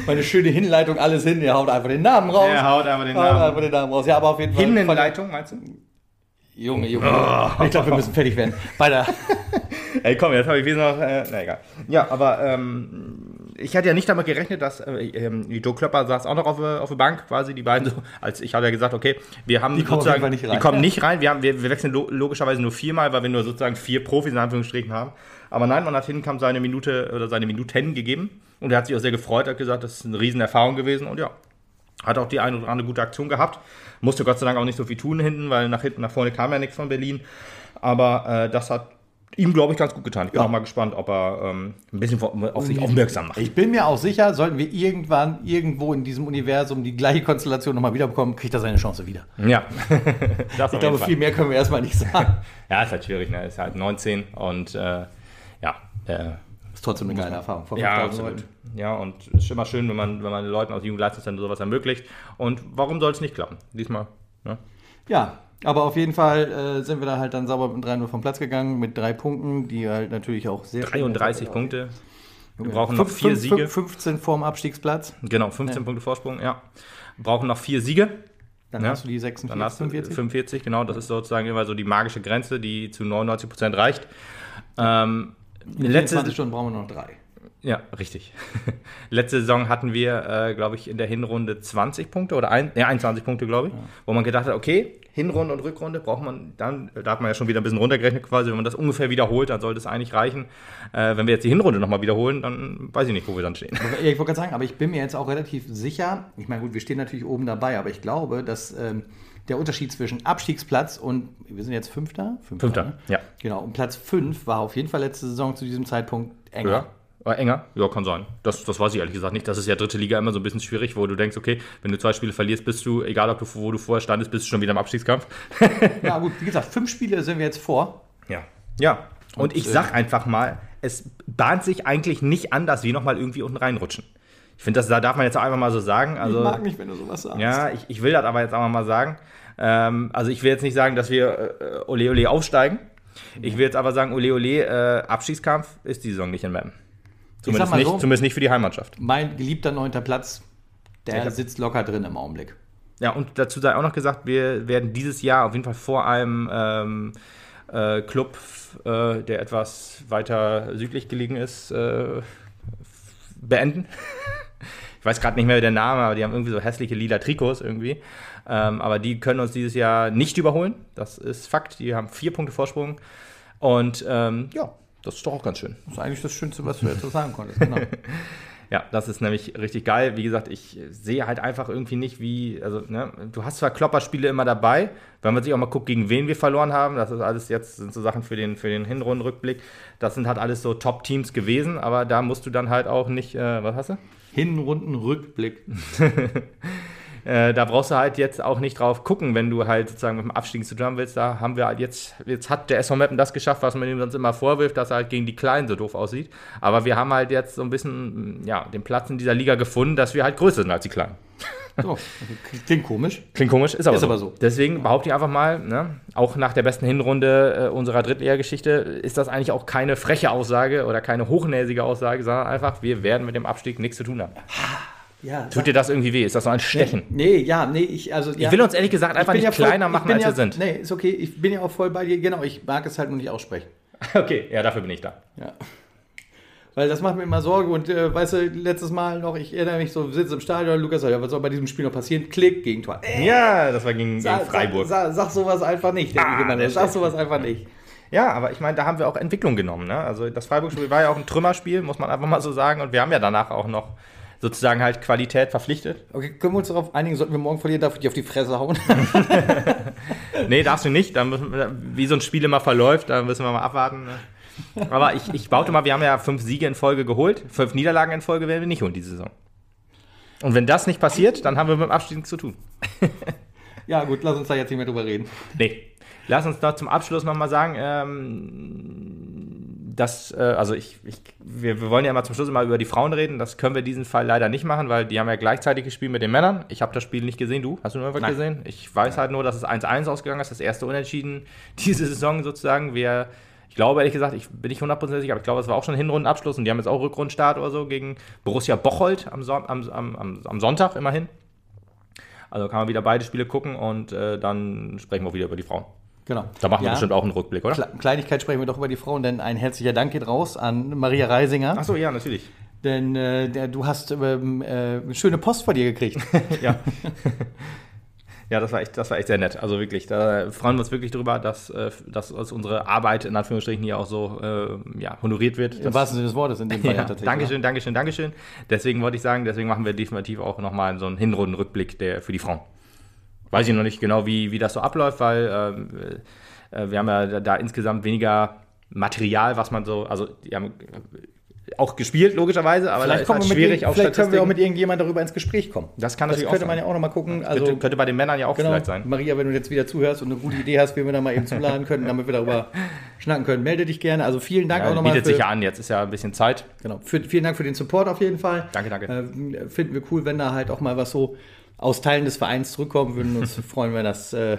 Meine schöne Hinleitung, alles hin. Er haut einfach den Namen raus.
Er haut einfach den Namen.
Einfach den Namen raus. Ja, aber auf jeden
Fall. Hinleitung, meinst du?
Junge, Junge. Oh. Ich glaube, wir müssen fertig werden. Bei der
Ey, komm, jetzt habe ich wieder noch. Äh, na egal. Ja, aber ähm, ich hatte ja nicht damit gerechnet, dass äh, ähm, Joe Klöpper saß auch noch auf, auf der Bank, quasi die beiden so. Als ich hatte ja gesagt, okay, wir haben
die sozusagen.
Nicht rein. Die kommen nicht rein. Wir, haben, wir, wir wechseln lo logischerweise nur viermal, weil wir nur sozusagen vier Profis in Anführungsstrichen haben. Aber nein, man hat Hinkamp seine Minute oder seine Minuten gegeben und er hat sich auch sehr gefreut, hat gesagt, das ist eine Riesenerfahrung gewesen und ja, hat auch die eine oder andere gute Aktion gehabt. Musste Gott sei Dank auch nicht so viel tun hinten, weil nach hinten, nach vorne kam ja nichts von Berlin. Aber äh, das hat ihm, glaube ich, ganz gut getan. Ich bin ja. auch mal gespannt, ob er ähm, ein bisschen auf sich aufmerksam macht.
Ich bin mir auch sicher, sollten wir irgendwann irgendwo in diesem Universum die gleiche Konstellation nochmal wiederbekommen, kriegt er seine Chance wieder.
Ja.
ich glaube, viel mehr können wir erstmal nicht sagen.
ja, ist halt schwierig. Ne? Ist halt 19 und äh, ja. Äh,
trotzdem eine geile Erfahrung.
ja, absolut. Leuten. Ja, und es ist immer schön, wenn man, wenn man den Leuten aus Jugendleistungszentren sowas ermöglicht. Und warum soll es nicht klappen? Diesmal. Ne?
Ja, aber auf jeden Fall äh, sind wir da halt dann sauber mit 3-0 vom Platz gegangen, mit drei Punkten, die halt natürlich auch sehr
33 Punkte. Wir brauchen noch vier Siege.
15 vorm Abstiegsplatz.
Genau, 15 ja. Punkte Vorsprung, ja. Wir brauchen noch vier Siege.
Dann ja. hast du die 46,
dann hast du 45? 45, genau. Das ist sozusagen immer so die magische Grenze, die zu 99 Prozent reicht. Ähm,
In letzte Stunden brauchen wir noch drei.
Ja, richtig. Letzte Saison hatten wir, äh, glaube ich, in der Hinrunde 20 Punkte oder ein, nee, 21 Punkte, glaube ich, ja. wo man gedacht hat, okay, Hinrunde und Rückrunde braucht man dann, da hat man ja schon wieder ein bisschen runtergerechnet quasi, wenn man das ungefähr wiederholt, dann sollte es eigentlich reichen. Äh, wenn wir jetzt die Hinrunde nochmal wiederholen, dann weiß ich nicht, wo wir dann stehen.
Ja, ich wollte gerade sagen, aber ich bin mir jetzt auch relativ sicher, ich meine, gut, wir stehen natürlich oben dabei, aber ich glaube, dass ähm, der Unterschied zwischen Abstiegsplatz und, wir sind jetzt Fünfter?
Fünfter, Fünfter
ne?
ja.
Genau, und Platz 5 war auf jeden Fall letzte Saison zu diesem Zeitpunkt enger. Ja.
Äh, enger? Ja, kann sein. Das, das weiß ich ehrlich gesagt nicht. Das ist ja dritte Liga immer so ein bisschen schwierig, wo du denkst, okay, wenn du zwei Spiele verlierst, bist du, egal ob du, wo du vorher standest, bist du schon wieder im Abstiegskampf.
ja, gut, wie gesagt, fünf Spiele sind wir jetzt vor.
Ja. Ja. Und, ich
äh,
sag einfach mal, es bahnt sich eigentlich nicht an, dass wir nochmal irgendwie unten reinrutschen. Ich finde, das da darf man jetzt auch einfach mal so sagen. Also,
ich mag nicht, wenn du sowas sagst.
ja, ich, ich will das aber jetzt auch mal sagen. Ähm, also ich will jetzt nicht sagen, dass wir äh, Ole Ole aufsteigen. Ich will jetzt aber sagen, Ole Ole, äh, Abstiegskampf ist die Saison nicht in Meppen. Zumindest, nicht,
so.
zumindest nicht für die Heimatschafft.
Mein geliebter neunter Platz, der
Ich hab-
sitzt locker drin im Augenblick.
Ja, und dazu sei auch noch gesagt, wir werden dieses Jahr auf jeden Fall vor einem ähm, äh, Club, äh, der etwas weiter südlich gelegen ist, äh, beenden. Ich weiß gerade nicht mehr der Name, aber die haben irgendwie so hässliche lila Trikots irgendwie. Ähm, aber die können uns dieses Jahr nicht überholen. Das ist Fakt. Die haben vier Punkte Vorsprung. Und ähm, ja, das ist doch auch ganz schön.
Das ist eigentlich das Schönste, was du jetzt so sagen konntest. Genau.
Ja, das ist nämlich richtig geil. Wie gesagt, ich sehe halt einfach irgendwie nicht, wie, also, ne, du hast zwar Klopperspiele immer dabei, wenn man sich auch mal guckt, gegen wen wir verloren haben. Das ist alles jetzt, sind so Sachen für den, für den Hinrundenrückblick. Das sind halt alles so Top-Teams gewesen, aber da musst du dann halt auch nicht, äh, was hast du?
Hinrunden-Rückblick.
Äh, da brauchst du halt jetzt auch nicht drauf gucken, wenn du halt sozusagen mit dem Abstieg zu tun willst. Da haben wir halt jetzt, jetzt hat der SV Meppen das geschafft, was man ihm sonst immer vorwirft, dass er halt gegen die Kleinen so doof aussieht. Aber wir haben halt jetzt so ein bisschen, ja, den Platz in dieser Liga gefunden, dass wir halt größer sind als die Kleinen.
So, klingt komisch.
Klingt komisch, ist aber,
Ist
so.
aber so.
Deswegen behaupte ich einfach mal, ne, auch nach der besten Hinrunde äh, unserer Drittliga-Geschichte ist das eigentlich auch keine freche Aussage oder keine hochnäsige Aussage, sondern einfach, wir werden mit dem Abstieg nichts zu tun haben.
Ja,
Tut dir das irgendwie weh? Ist das so ein Stechen?
Nee, ja, nee, ich, also. Ja,
Ich will uns ehrlich gesagt einfach nicht
ja
kleiner machen, als
ja,
wir sind.
Nee, ist okay. Ich bin ja auch voll bei dir. Genau, ich mag es halt nur nicht aussprechen.
Okay, ja, dafür bin ich da.
Ja. Weil das macht mir immer Sorge und äh, weißt du, letztes Mal noch, ich erinnere mich so, sitze im Stadion, Lukas sagt, ja, was soll bei diesem Spiel noch passieren? Klick, Gegentor. Äh,
Ja, das war gegen,
sag,
gegen Freiburg.
Sag, sag, sag sowas einfach nicht, denke
Ah,
ich immer. Sag sowas einfach nicht.
Ja, aber ich meine, da haben wir auch Entwicklung genommen. Ne? Also das Freiburg-Spiel war ja auch ein Trümmerspiel, muss man einfach mal so sagen. Und wir haben ja danach auch noch sozusagen halt Qualität verpflichtet.
Okay, können wir uns darauf einigen, sollten wir morgen verlieren, darf ich dir auf die Fresse hauen?
Nee, darfst du nicht. Dann wie so ein Spiel immer verläuft, da müssen wir mal abwarten. Ne? Aber ich, ich baute mal, wir haben ja fünf Siege in Folge geholt. Fünf Niederlagen in Folge werden wir nicht holen diese Saison. Und wenn das nicht passiert, dann haben wir mit dem Abstieg nichts zu tun.
ja, gut, lass uns da jetzt nicht mehr drüber reden.
Nee. Lass uns da zum Abschluss nochmal sagen, ähm, dass, äh, also ich, ich wir, wir wollen ja immer zum Schluss immer über die Frauen reden. Das können wir diesen Fall leider nicht machen, weil die haben ja gleichzeitig gespielt mit den Männern. Ich habe das Spiel nicht gesehen. Du? Hast du nur was
Nein.
gesehen? Ich weiß halt nur, dass es 1-1 ausgegangen ist. Das erste Unentschieden diese Saison sozusagen. Wir, ich glaube ehrlich gesagt, ich bin nicht hundertprozentig sicher, aber ich glaube, es war auch schon Hinrundenabschluss und die haben jetzt auch Rückrundenstart oder so gegen Borussia Bocholt am, Son am, am, am, Sonntag immerhin. Also kann man wieder beide Spiele gucken und äh, dann sprechen wir wieder über die Frauen.
Genau.
Da machen wir
Ja.
bestimmt auch einen Rückblick, oder?
Kle- Kleinigkeit sprechen wir doch über die Frauen, denn ein herzlicher Dank geht raus an Maria Reisinger.
Achso, ja, natürlich.
Denn äh, du hast ähm, äh, schöne Post von dir gekriegt.
Ja. ja, das war, echt, das war echt sehr nett. Also wirklich, da freuen wir uns wirklich drüber, dass, äh, dass uns unsere Arbeit in Anführungsstrichen hier auch so äh, ja, honoriert wird.
Im wahrsten Sinne des Wortes in dem Fall
ja,
tatsächlich.
Dankeschön, Dankeschön, Dankeschön. Deswegen wollte ich sagen, deswegen machen wir definitiv auch nochmal so einen Hinrundenrückblick der, für die Frauen. Weiß ich noch nicht genau, wie, wie das so abläuft, weil ähm, äh, wir haben ja da, da insgesamt weniger Material, was man so, also die haben auch gespielt, logischerweise, aber
Vielleicht,
da ist halt
mit,
schwierig
irgend-
auf
vielleicht können wir auch mit irgendjemand darüber ins Gespräch kommen.
Das kann
Das
natürlich
könnte
auch
man ja auch nochmal gucken. Also,
könnte, könnte bei den Männern ja auch
genau,
vielleicht sein.
Maria, wenn du jetzt wieder zuhörst und eine gute Idee hast, wie wir da mal eben zuladen können, damit wir darüber schnacken können, melde dich gerne. Also vielen Dank
Ja,
auch nochmal
bietet
für,
sich ja an, jetzt ist ja ein bisschen Zeit.
genau, für, vielen Dank für den Support auf jeden Fall.
Danke, danke.
Äh, finden wir cool, wenn da halt auch mal was so aus Teilen des Vereins zurückkommt. Würden uns freuen, wenn das äh,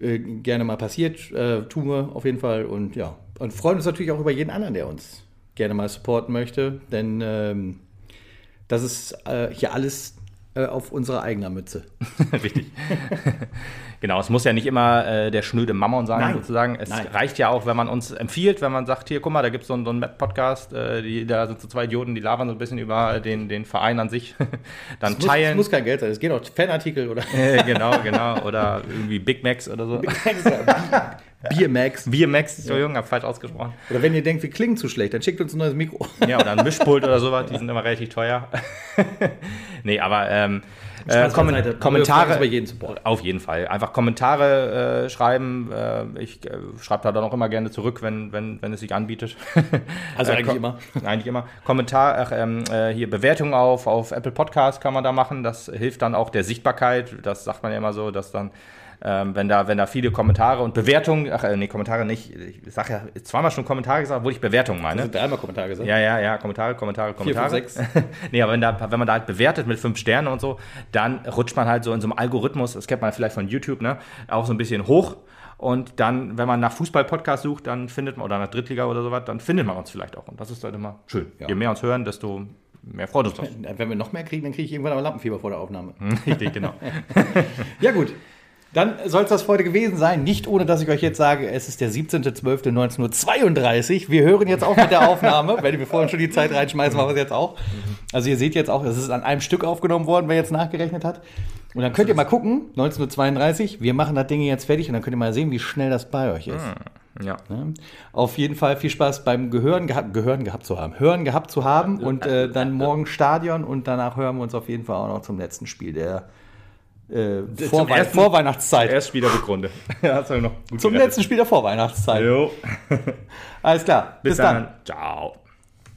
äh, gerne mal passiert. Äh, tun wir auf jeden Fall. Und ja, und freuen uns natürlich auch über jeden anderen, der uns gerne mal supporten möchte. Denn ähm, das ist äh, hier alles äh, auf unserer eigenen Mütze.
Richtig. genau, es muss ja nicht immer äh, der schnöde Mammon sein,
Nein.
sozusagen. Es
Nein.
reicht ja auch, wenn man uns empfiehlt, wenn man sagt, hier, guck mal, da gibt es so einen, so einen Podcast, äh, da sind so zwei Idioten, die labern so ein bisschen über den, den Verein an sich. Dann
Es muss, es
teilen.
muss kein Geld sein. Es geht auch Fanartikel oder
äh, genau, genau. Oder irgendwie Big Macs oder so.
Biermax.
Biermax, Entschuldigung, hab falsch ausgesprochen.
Oder wenn ihr denkt, wir klingen zu schlecht, dann schickt uns ein neues Mikro.
Ja, oder ein Mischpult oder sowas, die sind immer relativ teuer. nee, aber ähm, äh,
freuen uns
Kommentare.
über jeden Support.
Auf jeden Fall. Einfach Kommentare äh, schreiben. Äh, ich äh, schreibe da dann auch immer gerne zurück, wenn, wenn, wenn es sich anbietet.
Also
Äh,
eigentlich immer.
Eigentlich immer. Kommentar, ach, ähm, äh, hier Bewertungen auf, auf Apple Podcast kann man da machen. Das hilft dann auch der Sichtbarkeit. Das sagt man ja immer so, dass dann Ähm, wenn, da, wenn da viele Kommentare und Bewertungen, ach äh, nee, Kommentare nicht, ich sage ja zweimal schon Kommentare gesagt, obwohl ich Bewertungen meine.
Also dreimal Kommentar gesagt.
Ja, ja, ja, Kommentare, Kommentare, Kommentare.
fünf, sechs.
nee, aber wenn, da, wenn man da halt bewertet mit fünf Sternen und so, dann rutscht man halt so in so einem Algorithmus, das kennt man vielleicht von YouTube, ne, auch so ein bisschen hoch. Und dann, wenn man nach Fußball-Podcast sucht, dann findet man, oder nach Drittliga oder sowas, dann findet man uns vielleicht auch. Und das ist halt immer schön.
Ja.
Je mehr uns hören, desto mehr freut uns das.
Wenn wir noch mehr kriegen, dann kriege ich irgendwann aber Lampenfieber vor der Aufnahme.
Richtig, genau.
Ja, gut. Dann soll es das für heute gewesen sein. Nicht ohne, dass ich euch jetzt sage, es ist der 17.12.1932. Wir hören jetzt auf mit der Aufnahme. Wenn wir vorhin schon die Zeit reinschmeißen, machen wir es jetzt auch. Also ihr seht jetzt auch, es ist an einem Stück aufgenommen worden, wer jetzt nachgerechnet hat. Und dann könnt ihr mal gucken, 1932, wir machen das Ding jetzt fertig und dann könnt ihr mal sehen, wie schnell das bei euch ist.
Ja.
Ne? Auf jeden Fall viel Spaß beim Gehören, geha Gehören gehabt zu haben. Hören gehabt zu haben und äh, dann morgen Stadion und danach hören wir uns auf jeden Fall auch noch zum letzten Spiel der äh, Vorwei
ersten-
Vorweihnachtszeit.
Erst Spieler ja, gut
Zum
gerettet.
letzten Spiel der Vorweihnachtszeit.
Jo.
Alles klar. Bis, dann.
Ciao.